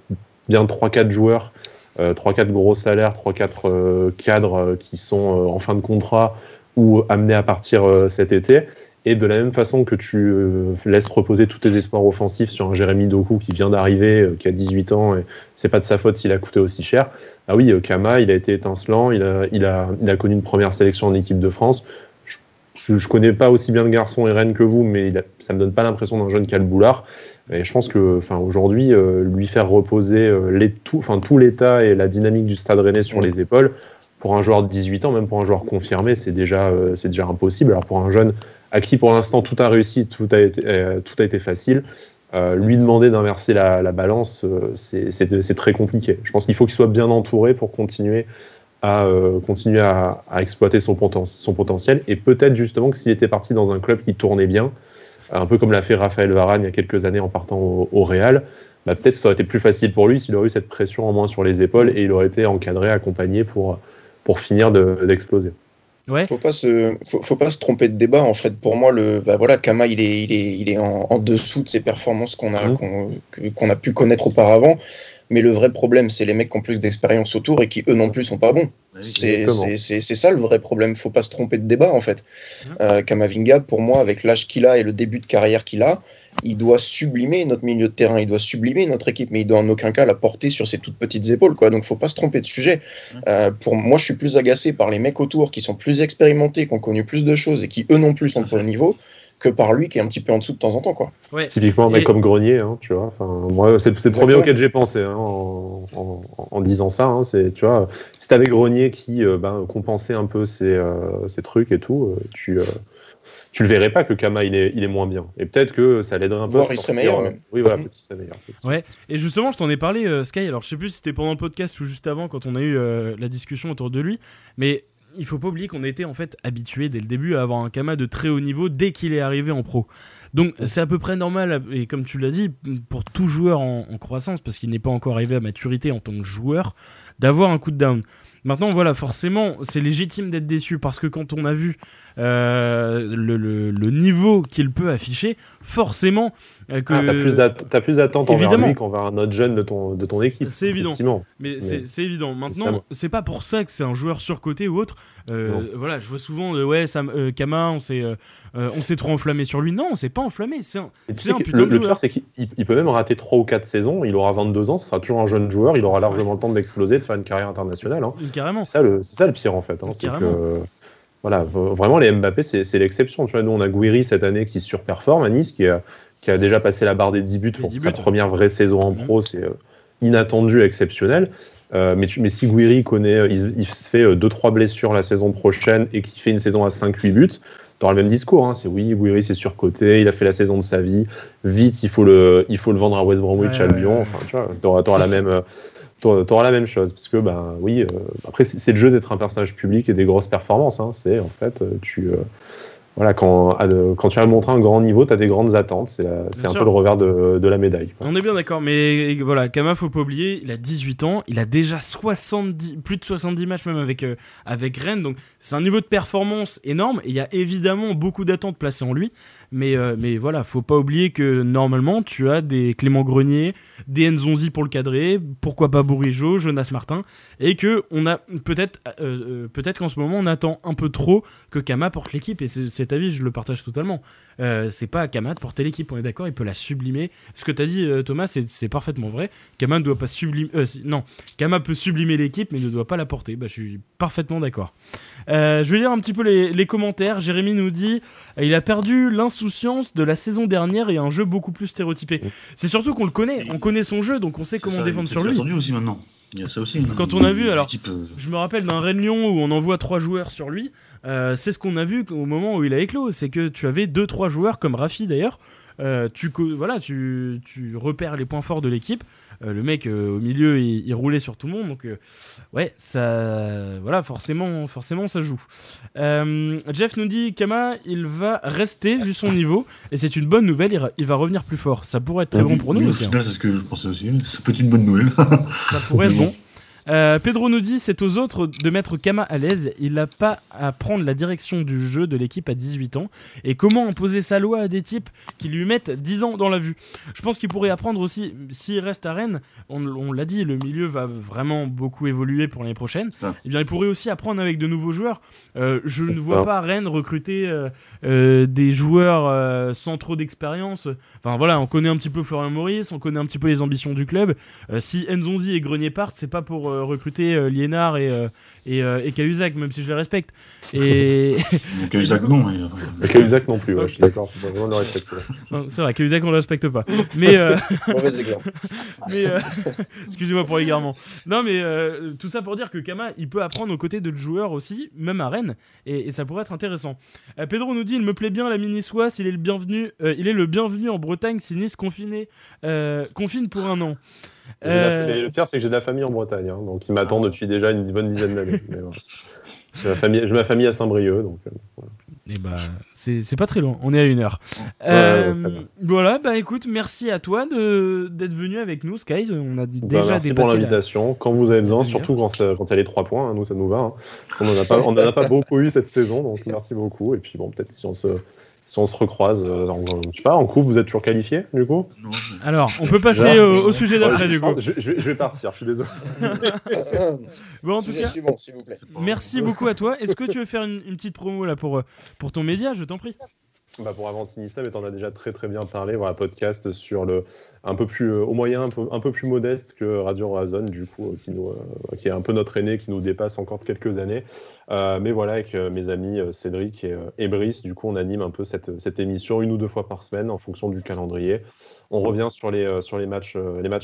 Speaker 8: bien 3-4 joueurs 3-4 euh, gros salaires, 3-4 euh, cadres euh, qui sont en fin de contrat ou amenés à partir cet été. Et de la même façon que tu laisses reposer tous tes espoirs offensifs sur un Jérémy Doku qui vient d'arriver, qui a 18 ans, et c'est pas de sa faute s'il a coûté aussi cher. Ah oui, Kama, il a été étincelant, il il a connu une première sélection en équipe de France. Je, ne connais pas aussi bien le garçon et Rennes que vous, mais il a, ça me donne pas l'impression d'un jeune Calboulard. Et je pense que, enfin, aujourd'hui, euh, lui faire reposer euh, les, tout, enfin, tout l'état et la dynamique du Stade Rennais sur les épaules, pour un joueur de 18 ans, même pour un joueur confirmé, c'est déjà, euh, c'est déjà impossible. Alors pour un jeune à qui, pour l'instant, tout a réussi, tout a été, tout a été facile, lui demander d'inverser la, la, balance, c'est très compliqué. Je pense qu'il faut qu'il soit bien entouré pour continuer à continuer à, à exploiter son, son potentiel. Et peut-être justement que s'il était parti dans un club qui tournait bien, un peu comme l'a fait Raphaël Varane il y a quelques années en partant au, Real, bah, peut-être que ça aurait été plus facile pour lui s'il aurait eu cette pression en moins sur les épaules et il aurait été encadré, accompagné pour, pour finir d'exploser.
Speaker 7: ouais. Faut pas se, faut, pas se tromper de débat. En fait, pour moi, le, bah voilà, Kama, il est, il est, il est en, dessous de ses performances qu'on a, mmh. qu'on a pu connaître auparavant. Mais le vrai problème, c'est les mecs qui ont plus d'expérience autour et qui, eux non plus, sont pas bons. C'est ça le vrai problème. Faut pas se tromper de débat, en fait. Euh, Kamavinga, pour moi, avec l'âge qu'il a et le début de carrière qu'il a, il doit sublimer notre milieu de terrain, il doit sublimer notre équipe, mais il doit en aucun cas la porter sur ses toutes petites épaules. Quoi. Donc faut pas se tromper de sujet. Euh, pour moi, je suis plus agacé par les mecs autour qui sont plus expérimentés, qui ont connu plus de choses et qui, eux non plus, sont pour le niveau que par lui qui est un petit peu en dessous de temps en temps. Quoi.
Speaker 8: Typiquement un mec comme Grenier, hein, tu vois. moi, c'est le premier auquel j'ai pensé hein, en, disant ça. Hein, c'est, tu vois, si t'avais Grenier qui euh, ben, compensait un peu ses, euh, trucs et tout, euh, tu, tu le verrais pas que Kama il est, il est moins bien. Et peut-être que ça l'aiderait un peu.
Speaker 7: Voir, il serait meilleur.
Speaker 8: Oui, voilà, peut-être serait meilleur.
Speaker 4: Ouais. Et justement, je t'en ai parlé, Sky. Alors, je sais plus si c'était pendant le podcast ou juste avant quand on a eu la discussion autour de lui, mais il faut pas oublier qu'on était en fait habitué dès le début à avoir un Kama de très haut niveau dès qu'il est arrivé en pro. Donc c'est à peu près normal, et comme tu l'as dit, pour tout joueur en, croissance, parce qu'il n'est pas encore arrivé à maturité en tant que joueur, d'avoir un coup de down. Maintenant, voilà, forcément, c'est légitime d'être déçu parce que quand on a vu le, le, niveau qu'il peut afficher, forcément
Speaker 8: que. Ah, t'as plus d'attente envers lui qu'envers un autre jeune de ton, de ton équipe.
Speaker 4: C'est évident. Mais, c'est évident. Maintenant, c'est pas pour ça que c'est un joueur surcoté ou autre. voilà, je vois souvent, ouais, Sam, Kama, on s'est on s'est trop enflammé sur lui. Non, on s'est pas enflammé. C'est un,
Speaker 8: un putain le, de Le pire, c'est qu'il peut même rater 3 ou 4 saisons. Il aura 22 ans, ce sera toujours un jeune joueur. Il aura largement le temps d'exploser, de faire une carrière internationale. Hein.
Speaker 4: Carrément.
Speaker 8: C'est ça, le, ça le pire en fait. Hein. C'est que voilà, vraiment les Mbappé, c'est l'exception. Tu vois, nous on a Guiri cette année qui surperforme à Nice, qui a, qui a déjà passé la barre des 10 buts pour sa première vraie saison en pro. C'est euh, inattendu, exceptionnel. Euh, mais, mais, si Guiri connaît, il, se fait 2-3 blessures la saison prochaine et qu'il fait une saison à 5-8 buts, tu le même discours. Hein. C'est oui, Guiri c'est surcoté, il a fait la saison de sa vie. Vite, il faut le, il faut le vendre à West Bromwich, à Lyon. Enfin, tu vois, auras, la même. Auras la même chose parce que ben oui euh, après c'est le jeu d'être un personnage public et des grosses performances hein. c'est en fait tu euh, voilà, quand, quand tu as montré un grand niveau, tu as des grandes attentes. C'est un peu le revers de, de la médaille.
Speaker 4: On est bien d'accord, mais voilà, Kama, faut pas oublier, il a 18 ans, il a déjà 70, plus de 70 matchs même avec, euh, avec Rennes, donc c'est un niveau de performance énorme, et il y a évidemment beaucoup d'attentes placées en lui. Mais, euh, mais voilà, faut pas oublier que normalement, tu as des Clément Grenier, des Nzonzi pour le cadrer, pourquoi pas Bourigeau, Jonas Martin, et que a peut-être euh, euh, peut-être qu'en ce moment, on attend un peu trop que Kama porte l'équipe, et cet avis, je le partage totalement. C'est pas à Kama de porter l'équipe, on est d'accord, il peut la sublimer. Ce que tu as dit, Thomas, c'est parfaitement vrai. Kama ne doit pas sublimer. non, Kama peut sublimer l'équipe, mais ne doit pas la porter. Bah, je suis parfaitement d'accord. je vais lire un petit peu les, les commentaires. Jérémy nous dit il a perdu l'insouciance de la saison dernière et un jeu beaucoup plus stéréotypé. C'est surtout qu'on le connaît, on connaît son jeu, donc on sait comment défendre sur lui.
Speaker 5: attendu aussi maintenant. Il y a ça aussi. Hein.
Speaker 4: Quand on a vu, alors, je me rappelle d'un Rennes Lyon où on envoie trois joueurs sur lui. Euh, c'est ce qu'on a vu au moment où il a éclos. C'est que tu avais deux trois joueurs comme Rafi d'ailleurs. Euh, tu voilà, tu, tu repères les points forts de l'équipe. Euh, le mec euh, au milieu il, roulait sur tout le monde donc euh, ouais ça voilà forcément forcément ça joue. Jeff nous dit Kama il va rester vu son niveau et c'est une bonne nouvelle il, va revenir plus fort. Ça pourrait être très bon pour nous aussi
Speaker 5: hein. c'est ce que je pensais aussi. C'est peut-être une bonne nouvelle.
Speaker 4: Ça pourrait être bon euh, Pedro nous dit c'est aux autres de mettre Kama à l'aise. Il n'a pas à prendre la direction du jeu de l'équipe à 18 ans. Et comment imposer sa loi à des types qui lui mettent 10 ans dans la vue? Je pense qu'il pourrait apprendre aussi, s'il reste à Rennes, on, l'a dit, le milieu va vraiment beaucoup évoluer pour l'année prochaine. Et eh bien, il pourrait aussi apprendre avec de nouveaux joueurs. Euh, je ne vois pas Rennes recruter euh, des joueurs sans trop d'expérience. Enfin voilà, on connaît un petit peu Florian Maurice, on connaît un petit peu les ambitions du club. si Nzonzi et Grenier partent, c'est pas pour euh, recruter euh, Liénard et, euh, et, et Cahuzac, même si je les respecte. Et...
Speaker 5: Cahuzac non.
Speaker 8: Mais... Cahuzac non plus, ouais, je suis d'accord. On le respecte.
Speaker 4: C'est vrai, Cahuzac on le respecte pas. Mais, mais excusez-moi pour l'égarement. Non, mais tout ça pour dire que Kama, il peut apprendre aux côtés de joueurs aussi, même à Rennes, et, ça pourrait être intéressant. Pedro nous dit, il me plaît bien la mini Soie, il est le bienvenu, il est le bienvenu en Bretagne si Nice confiné, confine pour un an.
Speaker 8: Euh... Le pire, c'est que j'ai de la famille en Bretagne, hein, donc ils m'attendent ah. depuis déjà une bonne dizaine d'années. J'ai, ma famille, ma famille à Saint-Brieuc, donc. Euh,
Speaker 4: voilà. Et eh bah, c'est, pas très long, on est à une heure. Euh, voilà, bah écoute, merci à toi de, d'être venu avec nous, Sky. On a bah, déjà
Speaker 8: merci pour l'invitation. Quand vous avez besoin, surtout quand, quand il y a les trois points, hein, nous ça nous va. Hein. On n'en a, pas, on a pas beaucoup eu cette saison, donc merci beaucoup. Et puis bon, peut-être si on se si on se recroise, euh, en, je sais pas, en coupe, vous êtes toujours qualifié du coup?
Speaker 4: Alors, on peut passer au, sujet d'après du coup.
Speaker 8: Je, vais partir, je suis désolé.
Speaker 4: bon, en tout cas, merci beaucoup à toi. Est-ce que tu veux faire une, petite promo là pour, pour ton média? Je t'en prie.
Speaker 8: Bah pour Avantini ça, mais t'en as déjà très très bien parlé, voilà, podcast sur le un peu plus euh, au moyen, un peu, un peu plus modeste que Radio Horizon, du coup, euh, qui, nous, qui est un peu notre aîné, qui nous dépasse encore de quelques années. Euh, mais voilà, avec euh, mes amis euh, Cédric et, Brice, du coup, on anime un peu cette, émission une ou deux fois par semaine en fonction du calendrier. On revient sur les, matchs,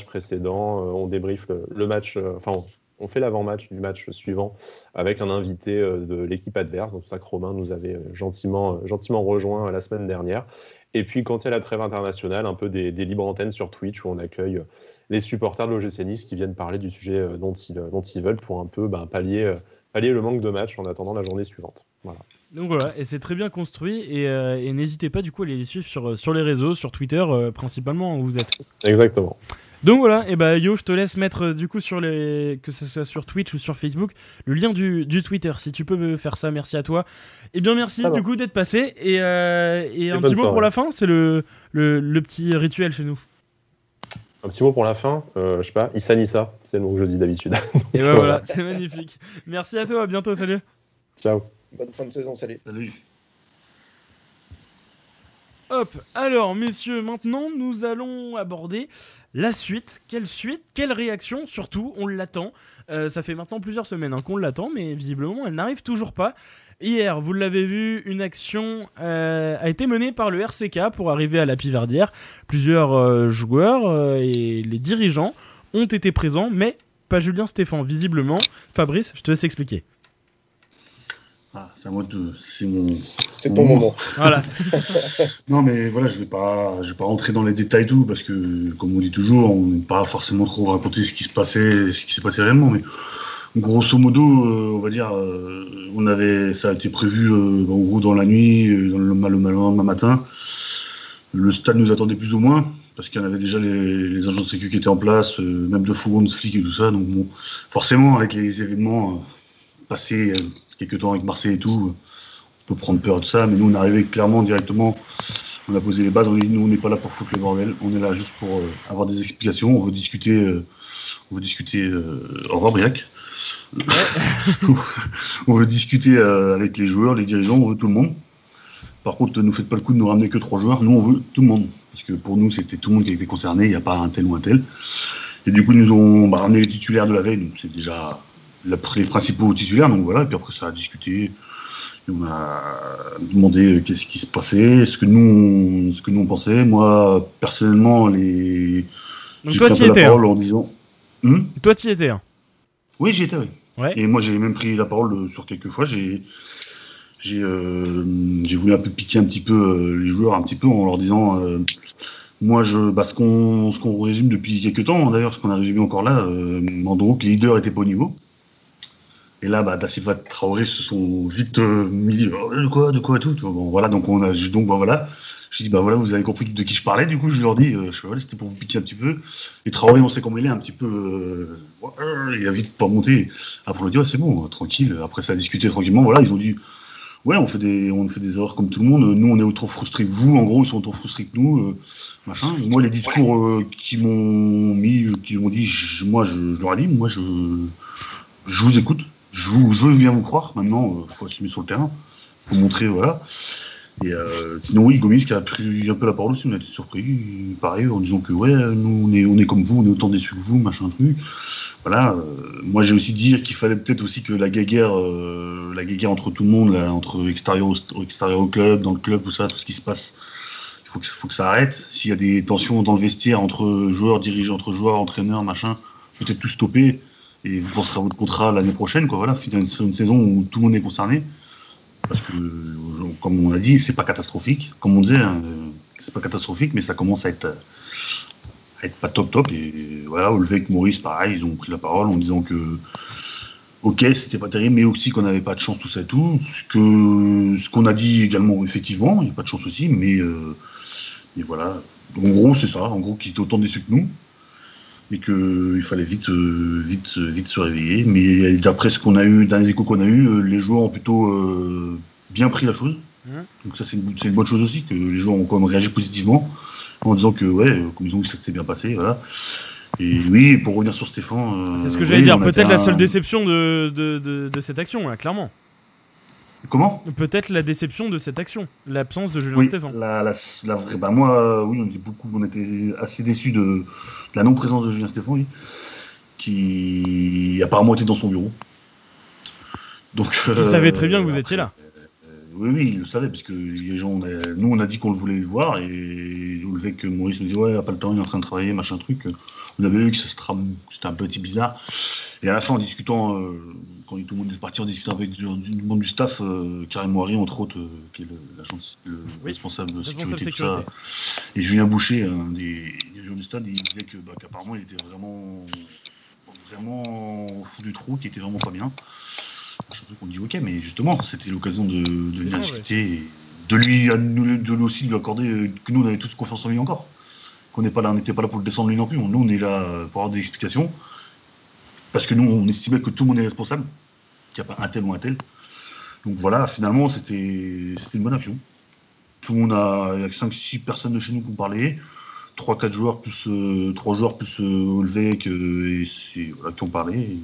Speaker 8: précédents, on débriefe le, match, enfin, on, fait l'avant-match du match suivant avec un invité de l'équipe adverse. Donc, ça, Romain nous avait gentiment, gentiment rejoint la semaine dernière. Et puis, quand il y a la trêve internationale, un peu des, libres antennes sur Twitch où on accueille les supporters de l'OGC Nice qui viennent parler du sujet dont ils, dont ils veulent pour un peu ben, pallier pallier le manque de match en attendant la journée suivante. Voilà.
Speaker 4: Donc voilà, et c'est très bien construit. Et, euh, n'hésitez pas du coup à les suivre sur, sur les réseaux, sur Twitter euh, principalement où vous êtes.
Speaker 8: Exactement.
Speaker 4: Donc voilà, et bah Yo, je te laisse mettre du coup sur les que ce soit sur Twitch ou sur Facebook le lien du, Twitter. Si tu peux me faire ça, merci à toi. Et eh bien merci du coup d'être passé et, et, un petit mot pour la fin, c'est le, le, petit rituel chez nous.
Speaker 8: Un petit mot pour la fin, euh, je sais pas, Issa Nissa, c'est le mot que je dis d'habitude.
Speaker 4: Et ben voilà, c'est magnifique. Merci à toi, à bientôt, salut.
Speaker 8: Ciao.
Speaker 7: Bonne fin de saison, salut.
Speaker 5: Salut.
Speaker 4: Hop, alors messieurs, maintenant nous allons aborder la suite. Quelle suite Quelle réaction Surtout, on l'attend. Euh, ça fait maintenant plusieurs semaines hein, qu'on l'attend, mais visiblement elle n'arrive toujours pas. Hier, vous l'avez vu, une action euh, a été menée par le RCK pour arriver à la Pivardière. Plusieurs euh, joueurs et les dirigeants ont été présents, mais pas Julien Stéphane, visiblement. Fabrice, je te laisse expliquer.
Speaker 5: Ah, c'est à moi de. C'est mon.
Speaker 7: C'est ton moment.
Speaker 4: Voilà.
Speaker 5: non, mais voilà, je vais pas, je vais pas rentrer dans les détails tout parce que, comme on dit toujours, on n'est pas forcément trop raconter ce qui se passait, ce qui s'est passé réellement, mais grosso modo, euh, on va dire, euh, on avait, ça a été prévu euh, en gros dans la nuit, dans le, matin. Le stade nous attendait plus ou moins parce qu'il y en avait déjà les, les agents de sécurité qui étaient en place, même de fourgons de flics et tout ça. Donc bon, forcément, avec les événements passés quelques temps avec Marseille et tout, on peut prendre peur de ça, mais nous on est arrivé clairement directement, on a posé les bases, on dit nous on n'est pas là pour foutre le bordel, on est là juste pour euh, avoir des explications, on veut discuter, euh, on veut discuter, euh, au revoir Briac. on veut discuter avec les joueurs, les dirigeants, on veut tout le monde. Par contre, ne nous faites pas le coup de nous ramener que trois joueurs, nous on veut tout le monde. Parce que pour nous, c'était tout le monde qui était concerné, il n'y a pas un tel ou un tel. Et du coup, ils nous ont bah, ramené les titulaires de la veille, donc c'est déjà les principaux titulaires. Donc voilà, et puis après ça a discuté. on a demandé qu'est-ce qui se passait, ce que nous, ce que nous on pensait. Moi, personnellement, les.
Speaker 4: Donc toi, tu étais.
Speaker 5: en disant.
Speaker 4: Hmm toi, tu étais. Hein.
Speaker 5: Oui, j'y étais, oui. Ouais. Et moi, j'ai même pris la parole sur quelques fois. J'ai. J'ai euh, voulu un peu piquer un petit peu euh, les joueurs, un petit peu en leur disant euh, moi, je, bah, ce qu'on qu'on résume depuis quelques temps, d'ailleurs, ce qu'on a résumé encore là, gros, que les leaders étaient pas au niveau. Et là, bah, Da Silva Traoré se sont vite euh, mis oh, de quoi, de quoi, tout. Bon, voilà, donc on a, donc bah voilà. Je dis bah voilà, vous avez compris de qui je parlais. Du coup, je leur dis, euh, voilà, c'était pour vous piquer un petit peu. Et Traoré, on sait comment il est, un petit peu, euh, il a vite pas monté. Après, on a dit ouais, c'est bon, tranquille. Après, ça a discuté tranquillement. Voilà, ils ont dit ouais, on fait des, on fait des erreurs comme tout le monde. Nous, on est autant frustrés que vous. En gros, ils sont autant frustrés que nous. machin. Moi, les discours qui m'ont mis, qui m'ont dit, moi, je, je, leur ai dit, moi, je, je vous écoute je, veux bien vous croire. Maintenant, il euh, faut assumer sur le terrain. Il faut montrer, voilà. Et euh, sinon, oui, Gomis qui a pris un peu la parole aussi, on a été surpris, pareil, en disant que ouais, nous on est, on est comme vous, on est autant déçus que vous, machin truc. Voilà. Euh, moi, j'ai aussi dit qu'il fallait peut-être aussi que la guéguerre, la guéguerre entre tout le monde, là, entre extérieur au, extérieur au club, dans le club, tout ça, tout ce qui se passe, il faut que, faut que ça arrête. S'il y a des tensions dans le vestiaire entre joueurs, dirigeants, entre joueurs, entraîneurs, machin, peut-être tout stopper et vous penserez à votre contrat l'année prochaine, quoi. Voilà, c'est une, saison où tout le monde est concerné. Parce que, comme on a dit, c'est pas catastrophique. Comme on disait, hein, c'est pas catastrophique, mais ça commence à être, être pas top top. Et voilà, avec Maurice, pareil, ils ont pris la parole en disant que, ok, c'était pas terrible, mais aussi qu'on n'avait pas de chance, tout ça et tout. Ce ce qu'on a dit également, effectivement, il n'y a pas de chance aussi, mais, euh, mais voilà. En gros, c'est ça. En gros, qu'ils étaient autant déçus que nous et qu'il fallait vite, euh, vite, vite se réveiller. Mais d'après ce qu'on a eu, dans les échos qu'on a eu, euh, les joueurs ont plutôt euh, bien pris la chose. Mmh. Donc ça c'est une, bonne chose aussi que les joueurs ont quand même réagi positivement en disant que ouais, comme ils ont vu que ça s'était bien passé, voilà. Et oui, pour revenir sur Stéphane.
Speaker 4: c'est ce que j'allais dire. Peut-être la seule déception de, de, de, cette action, hein, clairement.
Speaker 5: Comment
Speaker 4: Peut-être la déception de cette action, l'absence de Julien Stéphane.
Speaker 5: La, la, la vraie, bah moi, oui, on était beaucoup, on était assez déçus de, la non-présence de Julien Stéphane, qui apparemment était dans son bureau.
Speaker 4: Donc, il savait très bien que vous étiez là.
Speaker 5: Euh, oui, oui, il le savait, parce que les gens, nous, on a dit qu'on le voulait le voir, et au fait que Maurice nous dit Ouais, il n'a pas le temps, il est en train de travailler, machin truc. On avait vu que c'était un petit bizarre. Et à la fin, en discutant, euh, quand tout le monde est parti, en discutant avec du, monde du staff, euh, Karim Moiri, entre autres, euh, qui est le, responsable de sécurité, Tout ça, et Julien Boucher, un des dirigeants du stade, il disait que, bah, qu'apparemment, il était vraiment, vraiment fou du trou, qui était vraiment pas bien. On dit ok, mais justement, c'était l'occasion de, de venir discuter, et de lui, de lui aussi lui accorder que nous, on avait toute confiance en lui encore. qu'on n'est pas là, on n'était pas là pour le descendre lui non plus. Nous, on est là pour avoir des explications. Parce que nous, on estimait que tout le monde est responsable, qu'il n'y a pas un tel ou un tel. Donc voilà, finalement, c'était une bonne action. Tout le monde a, il y a 5-6 personnes de chez nous qui ont parlé. 3-4 joueurs plus 3 joueurs plus Olvec et voilà, qui ont parlé.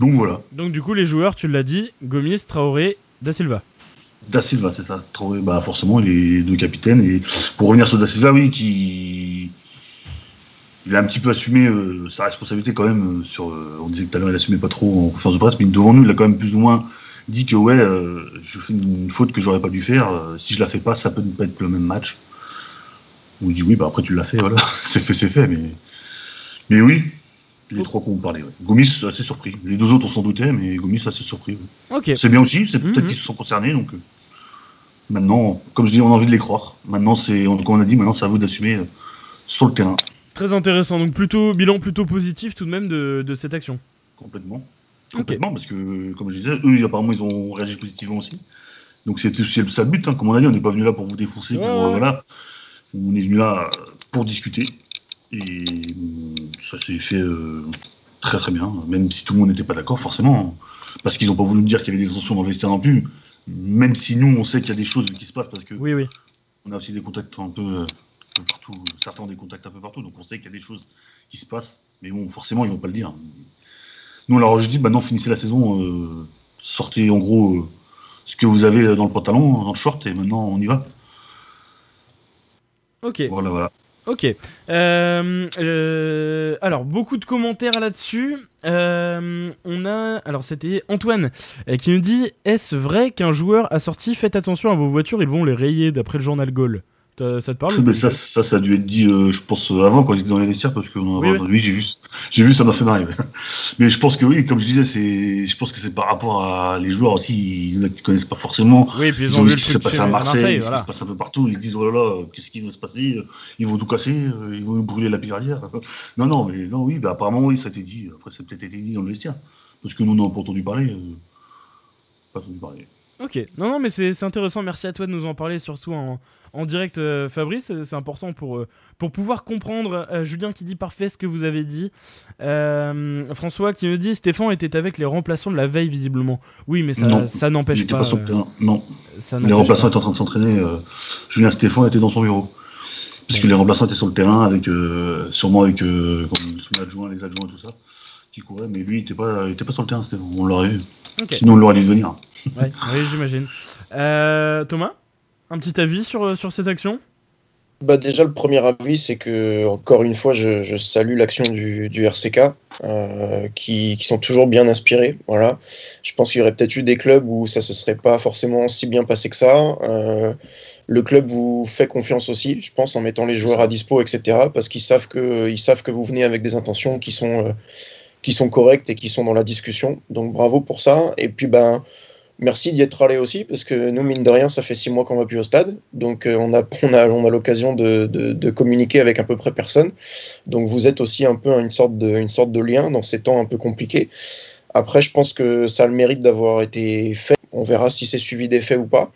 Speaker 5: Donc voilà.
Speaker 4: Donc du coup, les joueurs, tu l'as dit, Gomis, Traoré, Da Silva.
Speaker 5: Da Silva, c'est ça. Traoré, bah forcément, il est deux capitaines. Et pour revenir sur Da Silva, oui, qui il a un petit peu assumé euh, sa responsabilité quand même. Euh, sur, euh, on disait que tout à l'heure, il assumait pas trop en conférence de presse, mais devant nous, il a quand même plus ou moins dit que ouais, je fais une faute que j'aurais pas dû faire. si je la fais pas, ça peut ne pas être le même match. On dit oui, bah après tu l'as fait, voilà, c'est fait, c'est fait, mais mais oui, les trois qu'on parlait. Ouais. Gomis, assez surpris. Les deux autres, on s'en doutait, mais Gomis, assez surpris. C'est bien aussi, c'est peut-être mhm. qu'ils se sont concernés. Donc, maintenant, comme je dis, on a envie de les croire. Maintenant, c'est, comme on a dit, maintenant, c'est à vous d'assumer sur le terrain.
Speaker 4: Très intéressant. Donc, plutôt, bilan plutôt positif tout de même de, de cette action.
Speaker 5: Complètement. Complètement, parce que, comme je disais, eux, apparemment, ils ont réagi positivement aussi. Donc, c'est aussi le but. Hein. Comme on a dit, on n'est pas venu là pour vous défoncer. Pour, euh, voilà. On est venu là pour discuter. Et ça s'est fait euh, très très bien, même si tout le monde n'était pas d'accord, forcément. Parce qu'ils n'ont pas voulu dire qu'il y avait des tensions dans le vestiaire non plus. Même si nous, on sait qu'il y a des choses qui se passent parce que
Speaker 4: oui, oui.
Speaker 5: on a aussi des contacts un peu, partout. Certains ont des contacts un peu partout, donc on sait qu'il y a des choses qui se passent. Mais bon, forcément, ils vont pas le dire. Nous, on leur a dit, maintenant, finissez la saison, euh, sortez en gros euh, ce que vous avez dans le pantalon, dans le short, et maintenant, on y va.
Speaker 4: Ok.
Speaker 5: Voilà, voilà.
Speaker 4: Ok. Euh, euh, alors, beaucoup de commentaires là-dessus. Euh, on a. Alors, c'était Antoine qui nous dit Est-ce vrai qu'un joueur a sorti Faites attention à vos voitures, ils vont les rayer d'après le journal Gaulle? Ça te parle
Speaker 5: mais ça, ça, ça a dû être dit, euh, je pense, euh, avant quand étaient dans les vestiaires, parce que oui, j'ai vu, j'ai vu, ça m'a fait marrer. mais je pense que oui, comme je disais, c'est, je pense que c'est par rapport à les joueurs aussi, ils ne connaissent pas forcément.
Speaker 4: Oui, puis ils, ont, vu ce qui
Speaker 5: s'est passé à Marseille, ce qui se passe un peu partout. Ils se disent, oh là là, qu'est-ce qui va se passer Ils vont tout casser, euh, ils vont brûler la piradière. non, non, mais non, oui, bah, apparemment, oui, ça a été dit. Après, ça a peut-être été dit dans le vestiaire. Parce que nous, on n'a pas entendu parler. pas entendu parler.
Speaker 4: Ok, non, non, mais c'est intéressant. Merci à toi de nous en parler, surtout en, en direct, euh, Fabrice. C'est important pour, euh, pour pouvoir comprendre. Euh, Julien qui dit parfait ce que vous avez dit. François qui nous dit Stéphane était avec les remplaçants de la veille, visiblement. Oui, mais ça, ça n'empêche pas.
Speaker 5: pas Non. les remplaçants étaient en train de s'entraîner. Julien Stéphane était dans son bureau. Puisque les remplaçants étaient sur le terrain, avec, sûrement avec son adjoint, les adjoints et tout ça, qui couraient. Mais lui, il n'était pas, pas sur le terrain. On l'aurait vu. Sinon, on l'aurait dû venir.
Speaker 4: oui, j'imagine. Thomas un petit avis sur, euh, sur cette action?
Speaker 7: Bah déjà le premier avis c'est que encore une fois je, salue l'action du, du, RCK euh, qui, qui, sont toujours bien inspirés voilà je pense qu'il y aurait peut-être eu des clubs où ça se serait pas forcément si bien passé que ça euh, le club vous fait confiance aussi je pense en mettant les joueurs à dispo etc parce qu'ils savent que ils savent que vous venez avec des intentions qui sont qui sont correctes et qui sont dans la discussion donc bravo pour ça et puis ben Merci d'y être allé aussi, parce que nous, mine de rien, ça fait six mois qu'on va plus au stade. Donc, euh, on a, on a, on a l'occasion de, de, communiquer avec à peu près personne. Donc, vous êtes aussi un peu une sorte, de, une sorte de lien dans ces temps un peu compliqués. Après, je pense que ça a le mérite d'avoir été fait. On verra si c'est suivi des faits ou pas.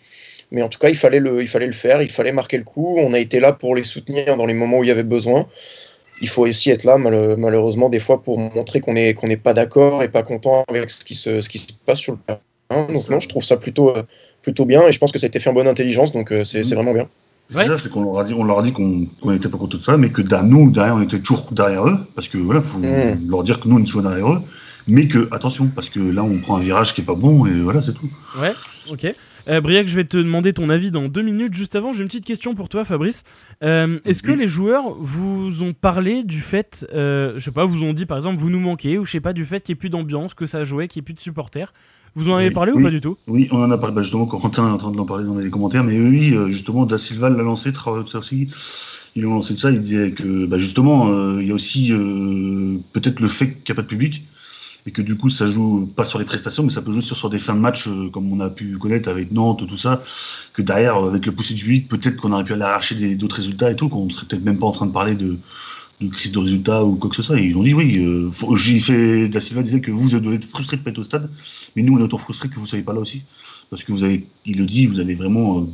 Speaker 7: Mais en tout cas, il fallait, le, il fallait le faire, il fallait marquer le coup. On a été là pour les soutenir dans les moments où il y avait besoin. Il faut aussi être là, malheureusement, des fois, pour montrer qu'on n'est qu'on pas d'accord et pas content avec ce qui se, ce qui se passe sur le terrain. Donc non, je trouve ça plutôt, euh, plutôt bien et je pense que ça a été fait en bonne intelligence, donc euh, c'est vraiment bien.
Speaker 5: Déjà, c'est qu'on leur a dit, on leur a dit qu'on n'était pas contre tout ça, mais que nous, derrière, on était toujours derrière eux, parce que voilà, faut hmm. leur dire que nous, on est toujours derrière eux, mais que, attention, parce que là, on prend un virage qui est pas bon, et voilà, c'est tout.
Speaker 4: Ouais, ok. Euh, Briac, je vais te demander ton avis dans deux minutes. Juste avant, j'ai une petite question pour toi, Fabrice. Est-ce que les joueurs vous ont parlé du fait, je sais pas, vous ont dit par exemple, vous nous manquez, ou je sais pas, du fait qu'il n'y ait plus d'ambiance, que ça jouait, qu'il n'y ait plus de supporters? Vous en avez parlé ou pas du tout?
Speaker 5: Oui, on en a parlé. Bah justement, Corentin est en train de l'en parler dans les commentaires. Mais oui, euh, justement, Da Silva l'a lancé, aussi. Ils ont lancé de ça. Il disait que, bah justement, euh, il y a aussi euh, peut-être le fait qu'il n'y a pas de public et que du coup, ça joue pas sur les prestations, mais ça peut jouer sur, sur des fins de match, comme on a pu connaître avec Nantes, tout ça. Que derrière, avec le poussé du public, peut-être qu'on aurait pu aller arracher d'autres résultats et tout, qu'on serait peut-être même pas en train de parler de de crise de résultats ou quoi que ce soit. ils ont dit oui. Euh, fait, Da Silva disait que vous, devez être frustré de pas être au stade, mais nous, on est autant frustrés que vous ne soyez pas là aussi. Parce que vous avez, il le dit, vous avez vraiment euh,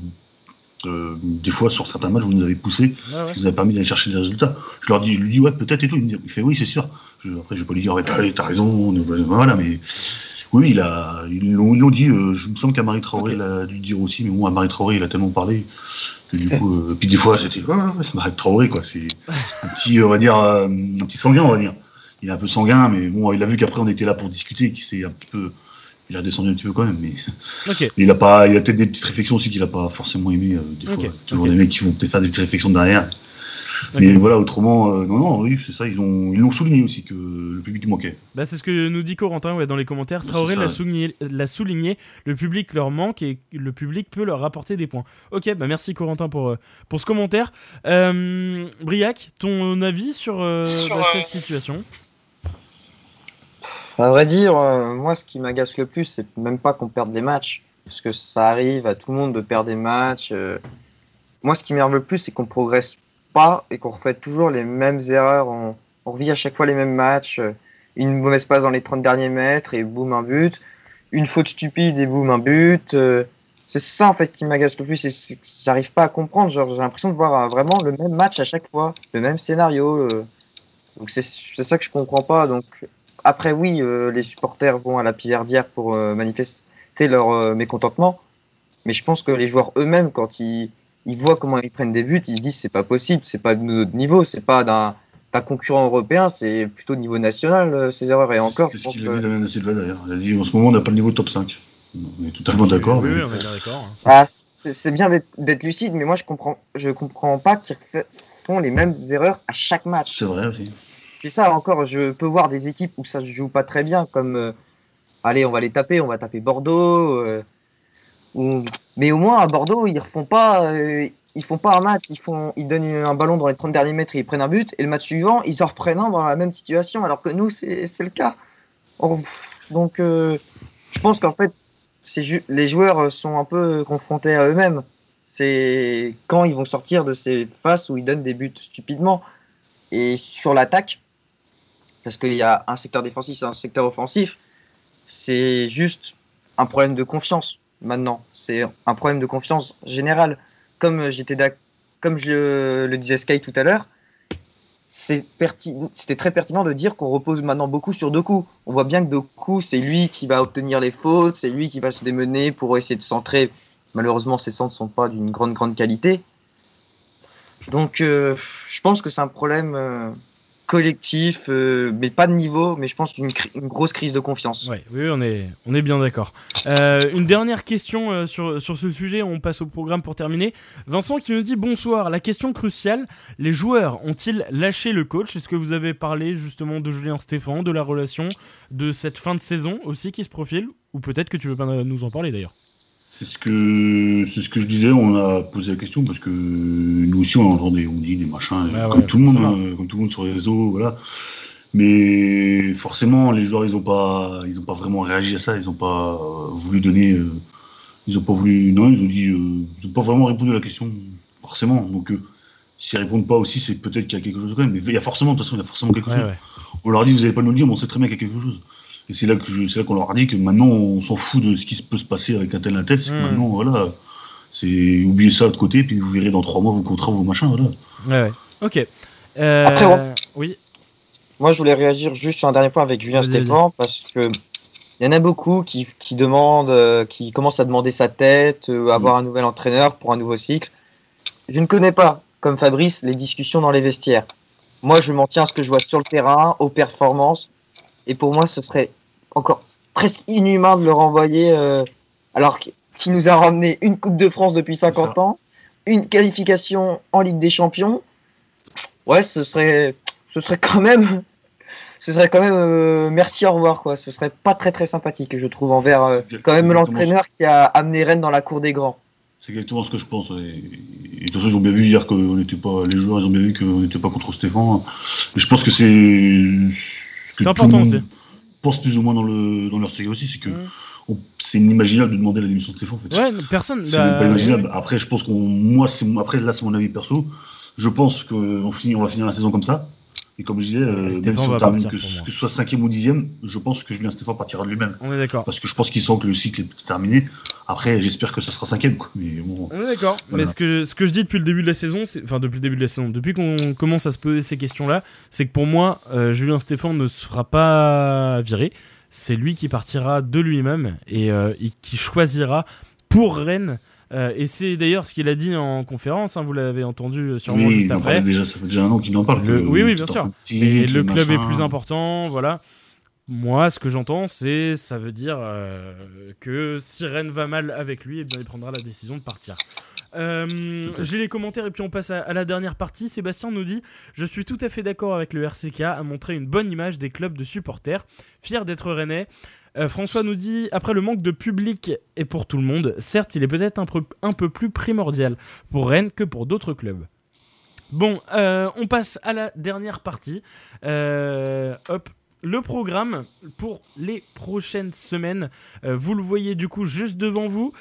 Speaker 5: Euh, des fois, sur certains matchs, vous nous avez poussé, ça nous a permis d'aller chercher des résultats. Je leur dis, je lui dis, ouais, peut-être et tout. Il me dit, il fait, oui, c'est sûr. Après, je vais pas lui dire, t'as raison, voilà, mais oui, il a, ils l'ont dit. Euh, je me semble qu'à Marie Traoré, il a dû dire aussi, mais bon, à Marie Traoré, il a tellement parlé que du coup, euh, puis des fois, c'était, c'est Marie Traoré, quoi. C'est un petit, on va dire, un petit sanguin, on va dire. Il est un peu sanguin, mais bon, il a vu qu'après, on était là pour discuter, qu'il s'est un peu il a descendu un petit peu quand même, mais il a pas, il a peut-être des petites réflexions aussi qu'il a pas forcément aimé euh, des fois. Toujours des mecs qui vont peut-être faire des petites réflexions derrière. Mais voilà, autrement, euh, non, non, oui, c'est ça, ils ont, ils l'ont souligné aussi que le public manquait.
Speaker 4: Bah, c'est ce que nous dit Corentin ouais, dans les commentaires. Traoré l'a souligné, souligné, le public leur manque et le public peut leur apporter des points. Ok, bah merci Corentin pour, euh, pour ce commentaire. Briac, ton avis sur, bah, cette situation?
Speaker 6: À vrai dire, euh, moi, ce qui m'agace le plus, c'est même pas qu'on perde des matchs, parce que ça arrive à tout le monde de perdre des matchs. Euh. Moi, ce qui m'énerve le plus, c'est qu'on progresse et qu'on refait toujours les mêmes erreurs. On, revit à chaque fois les mêmes matchs. Euh. Une mauvaise passe dans les 30 derniers mètres et boum, un but. Une faute stupide et boum, un but. C'est ça, en fait, qui m'agace le plus. C'est que j'arrive pas à comprendre. J'ai l'impression de voir vraiment le même match à chaque fois, le même scénario. Donc, c'est ça que je comprends pas. Donc, après, oui, euh, les supporters vont à la pillardière pour euh, manifester leur euh, mécontentement. Mais je pense que les joueurs eux-mêmes, quand ils, voient comment ils prennent des buts, ils se disent c'est pas possible, c'est pas de notre niveau, c'est pas d'un concurrent européen, c'est plutôt niveau national ces erreurs. Et encore,
Speaker 5: c'est ce qu'il a dit Damien Silva d'ailleurs. Il a dit en ce moment on n'a pas le niveau top 5. On est totalement d'accord.
Speaker 4: Oui, on est d'accord.
Speaker 6: Ah, c'est bien d'être lucide, mais moi je comprends, je comprends pas qu'ils font les mêmes erreurs à chaque match.
Speaker 5: C'est vrai aussi.
Speaker 6: C'est ça encore, je peux voir des équipes où ça se joue pas très bien, comme euh, allez, on va les taper, on va taper Bordeaux. Euh, mais au moins à Bordeaux, ils refont pas, euh, ils font pas un match, ils font, ils donnent un ballon dans les 30 derniers mètres et ils prennent un but, et le match suivant, ils en reprennent un dans la même situation, alors que nous, c'est le cas. donc, je pense qu'en fait, les joueurs sont un peu confrontés à eux-mêmes. C'est quand ils vont sortir de ces phases où ils donnent des buts stupidement. Et sur l'attaque, parce qu'il y a un secteur défensif et un secteur offensif. C'est juste un problème de confiance maintenant. C'est un problème de confiance générale. Comme j'étais comme je le disais Sky tout à l'heure, c'était très pertinent de dire qu'on repose maintenant beaucoup sur Doku. On voit bien que Doku, c'est lui qui va obtenir les fautes, c'est lui qui va se démener pour essayer de centrer. Malheureusement, ses centres ne sont pas d'une grande, grande qualité. Donc, euh, je pense que c'est un problème euh, collectif, euh, mais pas de niveau, mais je pense une, grosse crise de confiance.
Speaker 4: oui, on est, on est bien d'accord. Euh, une dernière question euh, sur, sur ce sujet, on passe au programme pour terminer. Vincent qui nous dit bonsoir, la question cruciale, les joueurs ont-ils lâché le coach? Est-ce que vous avez parlé justement de Julien Stéphan, de la relation, de cette fin de saison aussi qui se profile? Ou peut-être que tu veux pas nous en parler d'ailleurs?
Speaker 5: C'est ce que c'est ce que je disais. On a posé la question parce que nous aussi on entendait, on dit des machins, comme tout le monde, hein, comme tout le monde sur les réseaux, voilà. Mais forcément, les joueurs ils ont pas, ils ont pas vraiment réagi à ça. Ils ont pas voulu donner, euh, ils ont pas voulu, non, ils ont dit, euh, ils ont pas vraiment répondu à la question, forcément. Donc euh, s'ils répondent pas aussi, c'est peut-être qu'il y a quelque chose quand même. Mais il y a forcément, de toute façon, il y a forcément quelque chose. On leur dit, vous n'allez pas nous le dire, mais on sait très bien qu'il y a quelque chose. Et c'est là que qu'on leur a dit que maintenant on s'en fout de ce qui peut se passer avec un tel un tête. Hmm. Maintenant voilà, c'est oubliez ça de côté puis vous verrez dans trois mois vos contrats, vos machins voilà.
Speaker 4: Ouais, ouais. Ok. Euh, Après, oui.
Speaker 6: Moi je voulais réagir juste sur un dernier point avec Julien Stéphane parce que il y en a beaucoup qui, qui demandent, euh, qui commencent à demander sa tête, euh, avoir hmm. un nouvel entraîneur pour un nouveau cycle. Je ne connais pas, comme Fabrice, les discussions dans les vestiaires. Moi, je m'en tiens à ce que je vois sur le terrain, aux performances. Et pour moi, ce serait encore presque inhumain de le renvoyer euh, alors qu'il nous a ramené une Coupe de France depuis 50 ans, une qualification en Ligue des Champions. Ouais, ce serait, ce serait quand même, ce serait quand même euh, merci au revoir quoi. Ce serait pas très très sympathique je trouve envers euh, quand même l'entraîneur qui a amené Rennes dans la cour des grands.
Speaker 5: C'est exactement ce que je pense. Et, de toute façon, ils ont bien vu hier que n'était pas, les joueurs, ils ont bien vu qu'on n'était pas contre Stéphane. je pense que c'est,
Speaker 4: c'est important aussi
Speaker 5: pense plus ou moins dans, le, dans leur série aussi, c'est que c'est inimaginable de demander la démission de Stéphane. En fait.
Speaker 4: Ouais, personne.
Speaker 5: C'est bah, pas imaginable. Après, je pense qu'on, moi, c'est après là, c'est mon avis perso. Je pense qu'on finit, on va finir la saison comme ça. Et comme je disais, euh, même si on termine que, ce soit cinquième ou dixième, je pense que Julien Stéphane partira de lui-même.
Speaker 4: On est d'accord.
Speaker 5: Parce que je pense qu'il sent que le cycle est terminé. Après, j'espère que ce sera cinquième. Mais
Speaker 4: bon, on est d'accord. Mais ce que, ce que je dis depuis le début de la saison, enfin depuis le début de la saison, depuis qu'on commence à se poser ces questions-là, c'est que pour moi, euh, Julien Stéphane ne se fera pas virer. C'est lui qui partira de lui-même et, euh, et qui choisira pour Rennes euh, et c'est d'ailleurs ce qu'il a dit en conférence, hein, vous l'avez entendu sûrement
Speaker 5: oui,
Speaker 4: juste après.
Speaker 5: Déjà, ça fait déjà un an qu'il en parle.
Speaker 4: oui, oui, bien sûr. Et le club est plus important, voilà. Moi, ce que j'entends, c'est ça veut dire euh, que si Rennes va mal avec lui, eh bien, il prendra la décision de partir. Euh, J'ai les commentaires et puis on passe à, la dernière partie. Sébastien nous dit Je suis tout à fait d'accord avec le RCK à montrer une bonne image des clubs de supporters. Fier d'être rennais. Euh, François nous dit Après le manque de public et pour tout le monde, certes, il est peut-être un, peu plus primordial pour Rennes que pour d'autres clubs. Bon, euh, on passe à la dernière partie. Euh, le programme pour les prochaines semaines. vous le voyez du coup juste devant vous.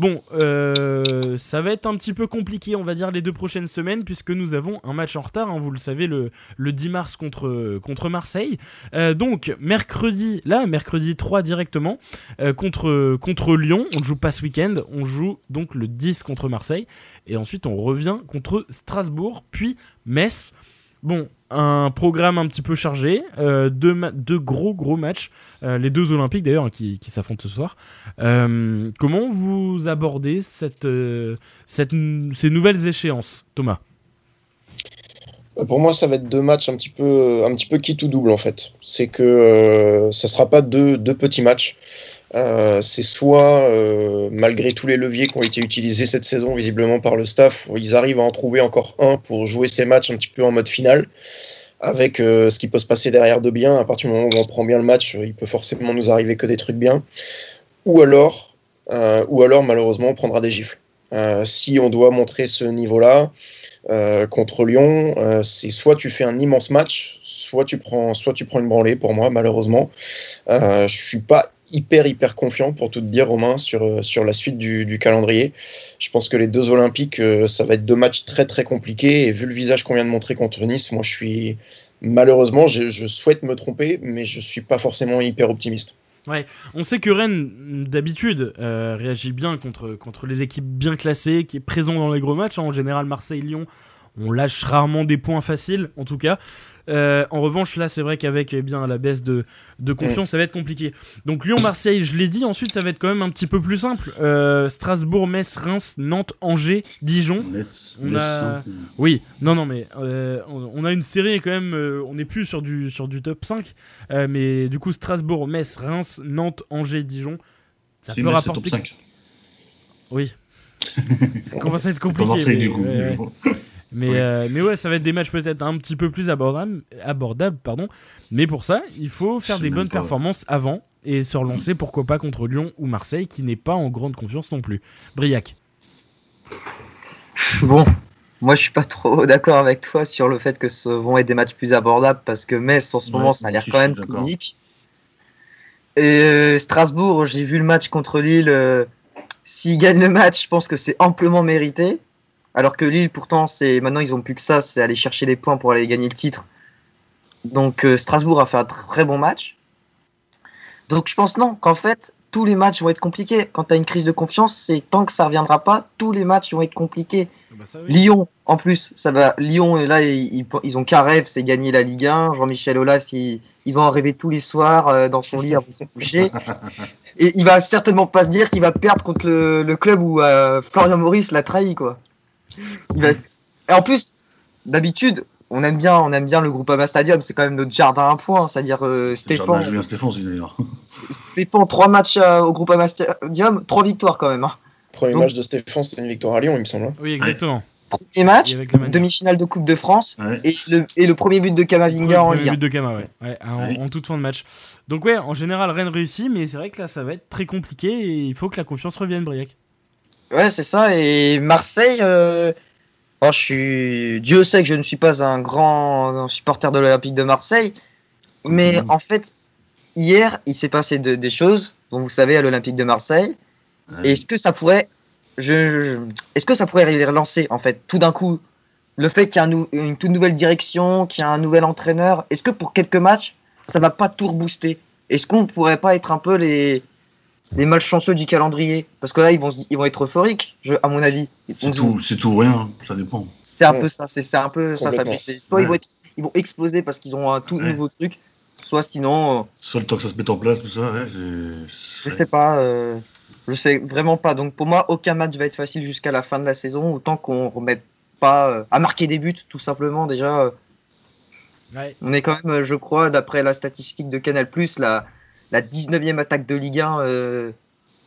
Speaker 4: Bon, euh, ça va être un petit peu compliqué, on va dire, les deux prochaines semaines, puisque nous avons un match en retard, hein, vous le savez, le, le 10 mars contre, contre Marseille. Euh, donc, mercredi, là, mercredi 3 directement, euh, contre, contre Lyon, on ne joue pas ce week-end, on joue donc le 10 contre Marseille, et ensuite on revient contre Strasbourg, puis Metz. Bon, un programme un petit peu chargé, euh, deux, gros gros matchs, euh, les deux Olympiques d'ailleurs hein, qui, s'affrontent ce soir. Euh, comment vous abordez ces nouvelles échéances, Thomas?
Speaker 7: Pour moi, ça va être deux matchs un petit peu, un petit peu qui tout double en fait. C'est que ça sera pas deux petits matchs. Euh, c'est soit, euh, malgré tous les leviers qui ont été utilisés cette saison visiblement par le staff, ils arrivent à en trouver encore un pour jouer ces matchs un petit peu en mode final, avec euh, ce qui peut se passer derrière de bien. À partir du moment où on prend bien le match, il peut forcément nous arriver que des trucs bien. Ou alors, ou alors malheureusement, on prendra des gifles. si on doit montrer ce niveau-là, contre Lyon, c'est soit tu fais un immense match, soit tu prends, soit tu prends une branlée pour moi, malheureusement. je suis pas hyper hyper confiant pour tout te dire Romain sur, euh, sur la suite du, calendrier. Je pense que les deux Olympiques, euh, ça va être deux matchs très très compliqués et vu le visage qu'on vient de montrer contre Nice, moi je suis malheureusement je, souhaite me tromper mais je suis pas forcément hyper optimiste.
Speaker 4: Ouais, on sait que Rennes, d'habitude, euh, réagit bien contre, contre les équipes bien classées, qui est présent dans les gros matchs. En général, Marseille-Lyon, on lâche rarement des points faciles, en tout cas. Euh, en revanche, là, c'est vrai qu'avec eh bien la baisse de, confiance, ça va être compliqué. Donc Lyon-Marseille, je l'ai dit. Ensuite, ça va être quand même un petit peu plus simple. Euh, Strasbourg, Metz, Reims, Nantes, Angers, Dijon. on a... Oui, non, non, mais euh, on a une série quand même. on n'est plus sur du, sur du top 5. mais du coup, Strasbourg, Metz, Reims, Nantes, Angers, Dijon. Ça peut rapporter. Top 5. Oui. ça commence à être compliqué. du coup. Mais, euh, mais ouais, ça va être des matchs peut-être un petit peu plus abordables, abordables pardon. mais pour ça, il faut faire des bonnes performances avant et se relancer, pourquoi pas, contre Lyon ou Marseille, qui n'est pas en grande confiance non plus. Briac.
Speaker 6: Bon, moi je suis pas trop d'accord avec toi sur le fait que ce vont être des matchs plus abordables, parce que Metz en ce moment, ça a l'air quand même unique. Et euh, Strasbourg, j'ai vu le match contre Lille. Euh, s'ils gagnent le match, je pense que c'est amplement mérité. Alors que Lille, pourtant, c'est maintenant ils ont plus que ça, c'est aller chercher des points pour aller gagner le titre. Donc euh, Strasbourg a fait un très bon match. Donc je pense non, qu'en fait tous les matchs vont être compliqués. Quand tu as une crise de confiance, c'est tant que ça reviendra pas, tous les matchs vont être compliqués. Ah bah Lyon, en plus, ça va. Lyon, là, ils, ils ont qu'un rêve, c'est gagner la Ligue 1. Jean-Michel Aulas, ils, ils vont en rêver tous les soirs euh, dans son lit avant de se coucher. Et il va certainement pas se dire qu'il va perdre contre le, club où euh, Florian Maurice l'a trahi, quoi. Et en plus, d'habitude, on aime bien, on aime bien le groupe Ama Stadium. C'est quand même notre jardin à point, c'est-à-dire euh, Stéphane. Stéphane, trois matchs euh, au groupe Ama Stadium, trois victoires quand même. Hein.
Speaker 7: Premier match de Stéphane, c'était une victoire à Lyon, il me semble. Hein.
Speaker 4: Oui, exactement.
Speaker 6: Premier match, demi-finale de Coupe de France et, le, et, le, premier but de Kamavinga en Ligue
Speaker 4: but de Kama, ouais. en, toute fin de match. Donc ouais, en général, Rennes réussit, mais c'est vrai que là, ça va être très compliqué et il faut que la confiance revienne, Briac.
Speaker 6: Ouais, c'est ça. Et Marseille, euh, je suis... Dieu sait que je ne suis pas un grand supporter de l'Olympique de Marseille. Mais en fait, hier, il s'est passé des choses, dont vous savez, à l'Olympique de Marseille. est-ce que ça pourrait. Je, est-ce que ça pourrait les relancer, en fait, tout d'un coup le fait qu'il y a une toute nouvelle direction, qu'il y a un nouvel entraîneur, est-ce que pour quelques matchs, ça va pas tout rebooster? Est-ce qu'on pourrait pas être un peu les, les malchanceux du calendrier Parce que là, ils vont, ils vont être euphoriques, à mon avis.
Speaker 5: C'est tout, tout rien, ça dépend.
Speaker 6: C'est un peu ça, c'est un peu ça. Soit ils, vont ils vont exploser parce qu'ils ont un tout nouveau truc, soit sinon. Euh,
Speaker 5: soit le temps que ça se mette en place, tout ça.
Speaker 6: je sais pas. Euh, je sais vraiment pas. Donc pour moi, aucun match va être facile jusqu'à la fin de la saison, autant qu'on remette pas euh, à marquer des buts, tout simplement. Déjà, on est quand même, je crois, d'après la statistique de Canal, la, la 19e attaque de Ligue 1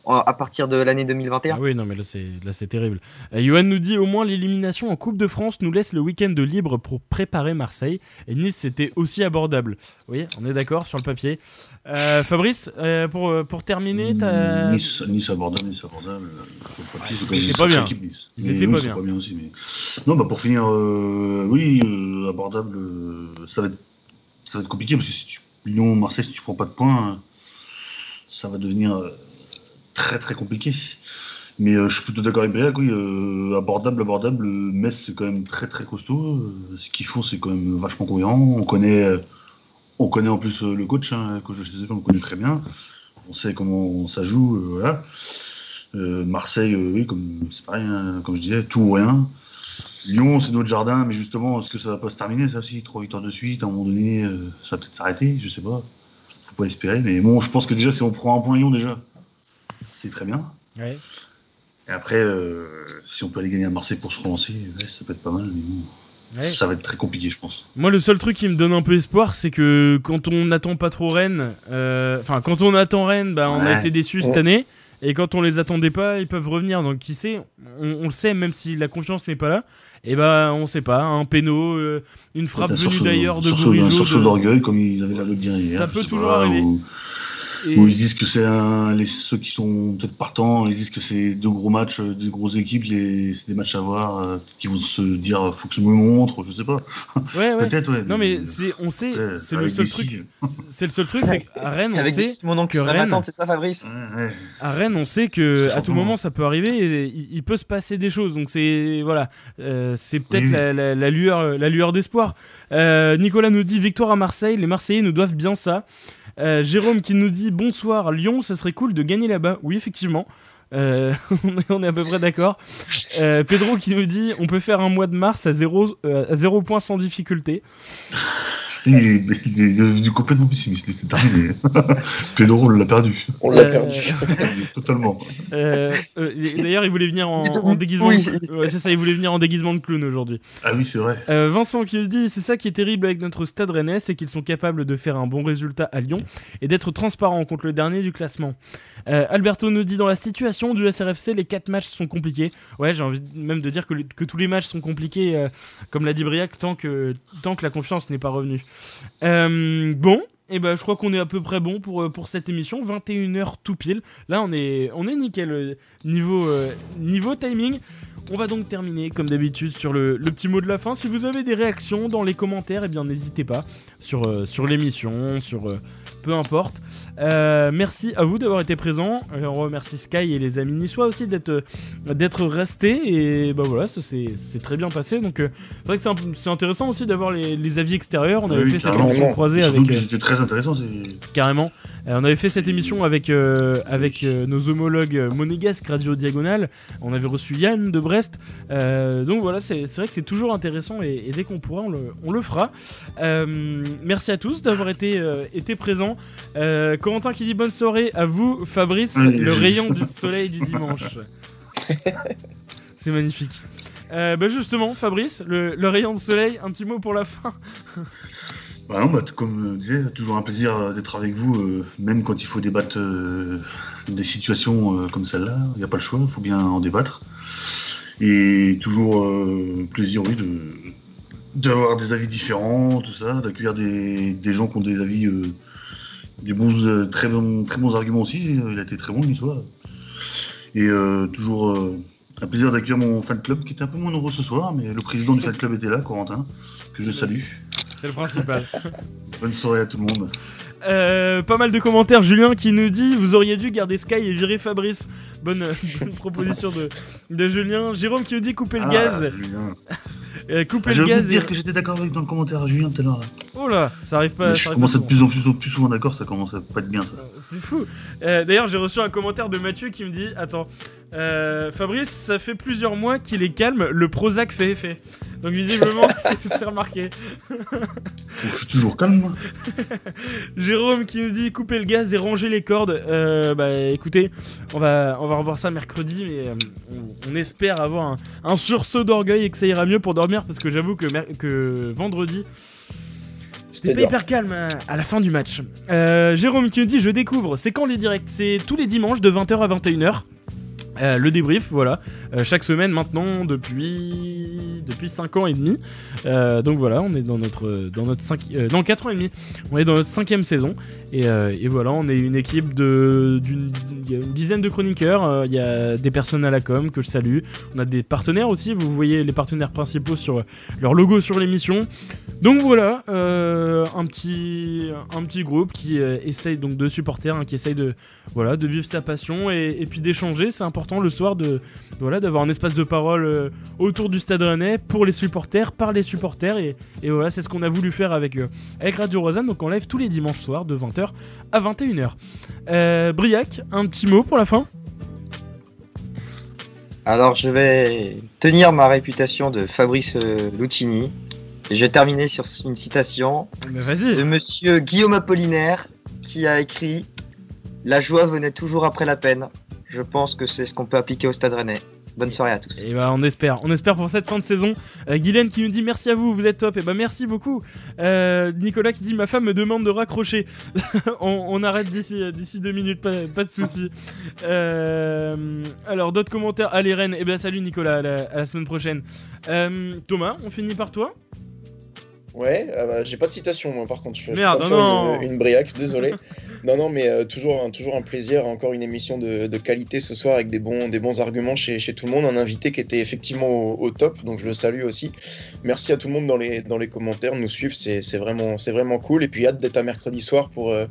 Speaker 6: à partir de l'année 2021.
Speaker 4: Ah oui, non, mais là c'est, là, c'est terrible. Euh, Johan nous dit au moins l'élimination en Coupe de France nous laisse le week-end de libre pour préparer Marseille. Et Nice, c'était aussi abordable. Oui, on est d'accord sur le papier. Euh, Fabrice, euh, pour, pour terminer,
Speaker 5: Nice, nice abordable, Nice abordable.
Speaker 4: ils étaient pas bien. Ils étaient pas bien.
Speaker 5: pas bien. aussi. Mais... Non, bah pour finir, oui, abordable, ça, va être, ça va être compliqué parce que si tu Lyon, Marseille, si tu prends pas de points, ça va devenir très très compliqué. Mais euh, je suis plutôt d'accord avec Briac, oui, euh, abordable, abordable. Metz, c'est quand même très très costaud. Euh, ce qu'ils font, c'est quand même vachement cohérent. On connaît, on connaît en plus le coach, hein, coach de on le connaît très bien. On sait comment ça joue. voilà. Marseille, oui, comme c'est pareil, hein, comme je disais, tout ou rien. Lyon, c'est notre jardin, mais justement, est-ce que ça va pas se terminer, ça aussi Trois victoires de suite, à un moment donné, ça va peut-être s'arrêter, je sais pas. Faut pas espérer, mais bon, je pense que déjà, si on prend un point Lyon, déjà, c'est très bien. Et après, euh, si on peut aller gagner à Marseille pour se relancer, ça peut être pas mal. Mais Ça va être très compliqué, je pense.
Speaker 4: Moi, le seul truc qui me donne un peu espoir, c'est que quand on n'attend pas trop Rennes, euh, enfin, quand on attend Rennes, bah, on a été déçus cette année. Et quand on les attendait pas, ils peuvent revenir. Donc, qui sait, on, le sait, même si la confiance n'est pas là. Et eh ben, on sait pas, un péno, euh, une frappe venue d'ailleurs de Bourigeau.
Speaker 5: Un d'orgueil, comme ils avaient l'air de dire
Speaker 4: hier. Ça peut toujours arriver.
Speaker 5: Où ils disent que c'est un, les, ceux qui sont peut-être partants, ils disent que c'est deux gros matchs, euh, des grosses équipes, c'est des matchs à voir, euh, qui vont se dire faut que je me montre, je sais pas.
Speaker 4: Ouais, ouais. peut-être, ouais. Non, mais c'est, on sait, c'est le seul truc. C'est le seul truc, c'est qu'à Rennes, on sait que Rennes.
Speaker 6: C'est ça, Fabrice?
Speaker 4: À Rennes, on sait que à tout moment ça peut arriver, et il, peut se passer des choses. Donc c'est voilà, euh, c'est peut-être la, la, lueur, la lueur d'espoir. Nicolas nous dit victoire à Marseille. Les Marseillais nous doivent bien ça. Euh, Jérôme qui nous dit bonsoir Lyon, ce serait cool de gagner là-bas. Oui, effectivement. Euh, on est à peu près d'accord. Euh, Pedro qui nous dit on peut faire un mois de mars à 0 à zéro point sans difficulté.
Speaker 5: Il est, devenu complètement pessimiste, c'est terminé. Pedro, on l'a perdu.
Speaker 7: On l'a perdu.
Speaker 5: Totalement.
Speaker 4: Euh, euh, d'ailleurs, il voulait venir en, déguisement. De... c'est ça, il voulait venir en déguisement de clown aujourd'hui.
Speaker 5: Ah oui, c'est vrai.
Speaker 4: Euh, Vincent qui nous dit c'est ça qui est terrible avec notre stade rennais, c'est qu'ils sont capables de faire un bon résultat à Lyon et d'être transparents contre le dernier du classement. Alberto nous dit dans la situation du SRFC, les 4 matchs sont compliqués. Ouais, j'ai envie même de dire que, que tous les matchs sont compliqués, comme l'a dit Briac, tant que, tant que la confiance n'est pas revenue. Euh, bon, et eh ben je crois qu'on est à peu près bon pour, euh, cette émission. 21h tout pile. Là, on est, on est nickel euh, niveau, niveau timing. On va donc terminer comme d'habitude sur le, petit mot de la fin. Si vous avez des réactions dans les commentaires, eh bien n'hésitez pas sur, sur l'émission, sur peu importe. Euh, merci à vous d'avoir été présents. Euh, on remercie Sky et les amis niçois aussi d'être euh, d'être restés. Et bah voilà, ça c'est très bien passé. Donc c'est vrai que c'est intéressant aussi d'avoir les, avis extérieurs. On avait fait cette émission croisée avec.
Speaker 5: C'était très intéressant.
Speaker 4: Carrément. On avait fait cette émission avec avec nos homologues monégasques Radio Diagonale. On avait reçu Yann de Brest. donc voilà, c'est vrai que c'est toujours intéressant et, dès qu'on pourra, on le, on le fera. merci à tous d'avoir été, été présents. Euh, Corentin qui dit bonne soirée à vous, Fabrice, le rayon du soleil du dimanche. C'est magnifique. Euh, bah justement, Fabrice, le, rayon de soleil, un petit mot pour la fin.
Speaker 5: Bah non, bah, comme je disais, toujours un plaisir d'être avec vous, euh, même quand il faut débattre des situations comme celle-là. Il n'y a pas le choix, il faut bien en débattre. Et toujours plaisir, oui, d'avoir des avis différents, tout ça, d'accueillir des, des, gens qui ont des avis des bons, euh, très, bons, très bons arguments aussi. Il a été très bon l'histoire. Et euh, toujours euh, un plaisir d'accueillir mon fan club qui était un peu moins nombreux ce soir, mais le président du fan club était là, Corentin, que je salue.
Speaker 4: C'est le principal.
Speaker 5: Bonne soirée à tout le monde.
Speaker 4: Euh, pas mal de commentaires. Julien qui nous dit Vous auriez dû garder Sky et virer Fabrice. Bonne, proposition de, de, Julien. Jérôme qui nous dit Couper le ah, gaz.
Speaker 5: Julien.
Speaker 4: euh, couper le gaz.
Speaker 5: Je dire que j'étais d'accord avec dans le commentaire à Julien tout à l'heure.
Speaker 4: Oh là, ça arrive pas.
Speaker 5: je commence à être de plus en plus, plus souvent d'accord, ça commence à pas être bien ça.
Speaker 4: C'est fou. Euh, D'ailleurs, j'ai reçu un commentaire de Mathieu qui me dit Attends, euh, Fabrice, ça fait plusieurs mois qu'il est calme, le Prozac fait effet. Donc visiblement, c'est remarqué.
Speaker 5: je suis toujours calme, moi.
Speaker 4: Jérôme qui nous dit couper le gaz et ranger les cordes. Euh, bah écoutez, on va, on va revoir ça mercredi, mais euh, on, espère avoir un, sursaut d'orgueil et que ça ira mieux pour dormir parce que j'avoue que, que vendredi. J'étais pas hyper calme à la fin du match. Jérôme qui nous dit Je découvre, c'est quand les directs? C'est tous les dimanches de 20h à 21h. Euh, le débrief, voilà, euh, chaque semaine maintenant depuis depuis 5 ans et demi. Euh, donc voilà, on est dans notre dans notre 5 non 4 ans et demi. On est dans notre cinquième saison et, et voilà, on est une équipe d'une une dizaine de chroniqueurs. Il y a des personnes à la com que je salue. On a des partenaires aussi. Vous voyez les partenaires principaux sur leur logo sur l'émission. Donc voilà, un petit un petit groupe qui essaye donc de supporters, hein, qui essaye de voilà de vivre sa passion et, puis d'échanger. C'est important le soir voilà d'avoir un espace de parole euh, autour du Stade Rennais pour les supporters, par les supporters et, voilà c'est ce qu'on a voulu faire avec euh, avec Radio Rosanne donc on live tous les dimanches soirs de 20h à 21h. Euh, Briac, un petit mot pour la fin?
Speaker 6: Alors je vais tenir ma réputation de Fabrice Lucchini et je vais terminer sur une citation
Speaker 4: de
Speaker 6: Monsieur Guillaume Apollinaire qui a écrit La joie venait toujours après la peine. Je pense que c'est ce qu'on peut appliquer au Stade Rennais. Bonne soirée à tous.
Speaker 4: Et bah on espère, on espère pour cette fin de saison. Euh, Guylaine qui nous dit merci à vous, vous êtes top. Et bah merci beaucoup. Euh, Nicolas qui dit ma femme me demande de raccrocher. on, arrête d'ici d'ici deux minutes, pas, de souci. Euh, alors d'autres commentaires. Allez Rennes. Et bah salut Nicolas, à la semaine prochaine. Euh, Thomas, on finit par toi.
Speaker 7: Ouais, ah bah, j'ai pas de citation moi par contre. Je,
Speaker 4: Merde, non,
Speaker 7: Une, briaque, désolé. non, non, mais euh, toujours, un, toujours un plaisir. Encore une émission de, qualité ce soir avec des bons, des bons arguments chez, chez tout le monde. Un invité qui était effectivement au, top, donc je le salue aussi. Merci à tout le monde dans les, dans les commentaires, nous suivre, c'est vraiment, vraiment cool. Et puis hâte d'être à mercredi soir pour euh,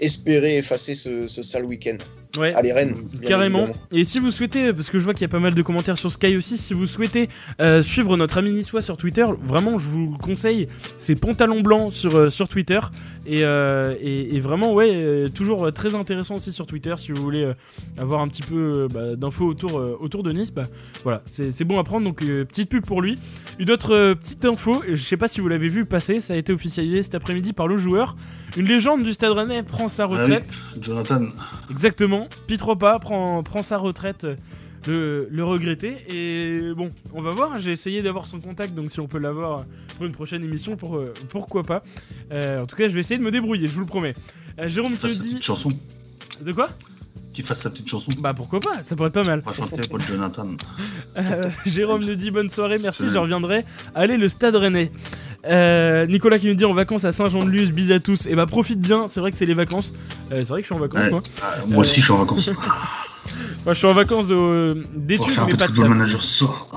Speaker 7: espérer effacer ce, ce sale week-end.
Speaker 4: Ouais.
Speaker 7: Allez Rennes.
Speaker 4: Carrément. Et si vous souhaitez, parce que je vois qu'il y a pas mal de commentaires sur Sky aussi, si vous souhaitez euh, suivre notre ami niçois sur Twitter, vraiment je vous le conseille. C'est Pantalon Blanc sur, euh, sur Twitter. Euh, et, et, vraiment, ouais, toujours très intéressant aussi sur Twitter si vous voulez avoir un petit peu bah, d'infos autour, autour de Nice. Bah, voilà, c'est bon à prendre. Donc petite pub pour lui. Une autre petite info, je sais pas si vous l'avez vu passer, ça a été officialisé cet après-midi par le joueur. Une légende du Stade Rennais prend sa ah retraite.
Speaker 5: Jonathan.
Speaker 4: Exactement. Pitropa prend, prend sa retraite, le, le regretter. Et bon, on va voir. J'ai essayé d'avoir son contact, donc si on peut l'avoir pour une prochaine émission, pour, euh, pourquoi pas. Euh, en tout cas, je vais essayer de me débrouiller, je vous le promets. Euh, Jérôme te dit.
Speaker 5: chanson.
Speaker 4: De quoi?
Speaker 5: Qu'il fasse sa petite chanson.
Speaker 4: Bah pourquoi pas, ça pourrait être pas mal.
Speaker 5: On va chanter pour Jonathan.
Speaker 4: Jérôme nous dit bonne soirée, merci, je reviendrai. Allez, le stade rennais. Nicolas qui nous dit en vacances à Saint-Jean-de-Luz, bis à tous. Et eh bah profite bien, c'est vrai que c'est les vacances. c'est vrai que je suis en vacances moi.
Speaker 5: Ah, moi aussi je suis en vacances.
Speaker 4: moi je suis en vacances d'études mais pas de
Speaker 5: manager sort.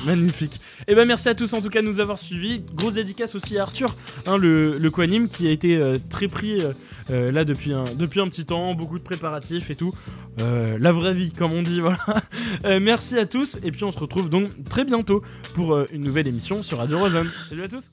Speaker 4: Magnifique. Et eh ben merci à tous en tout cas de nous avoir suivis. Grosse dédicace aussi à Arthur, hein, le, le qui a été euh, très pris euh, euh, là depuis un, depuis un petit temps, beaucoup de préparatifs et tout. la vraie vie comme on dit, voilà. merci à tous et puis on se retrouve donc très bientôt pour une nouvelle émission sur Radio Rosen. Salut à tous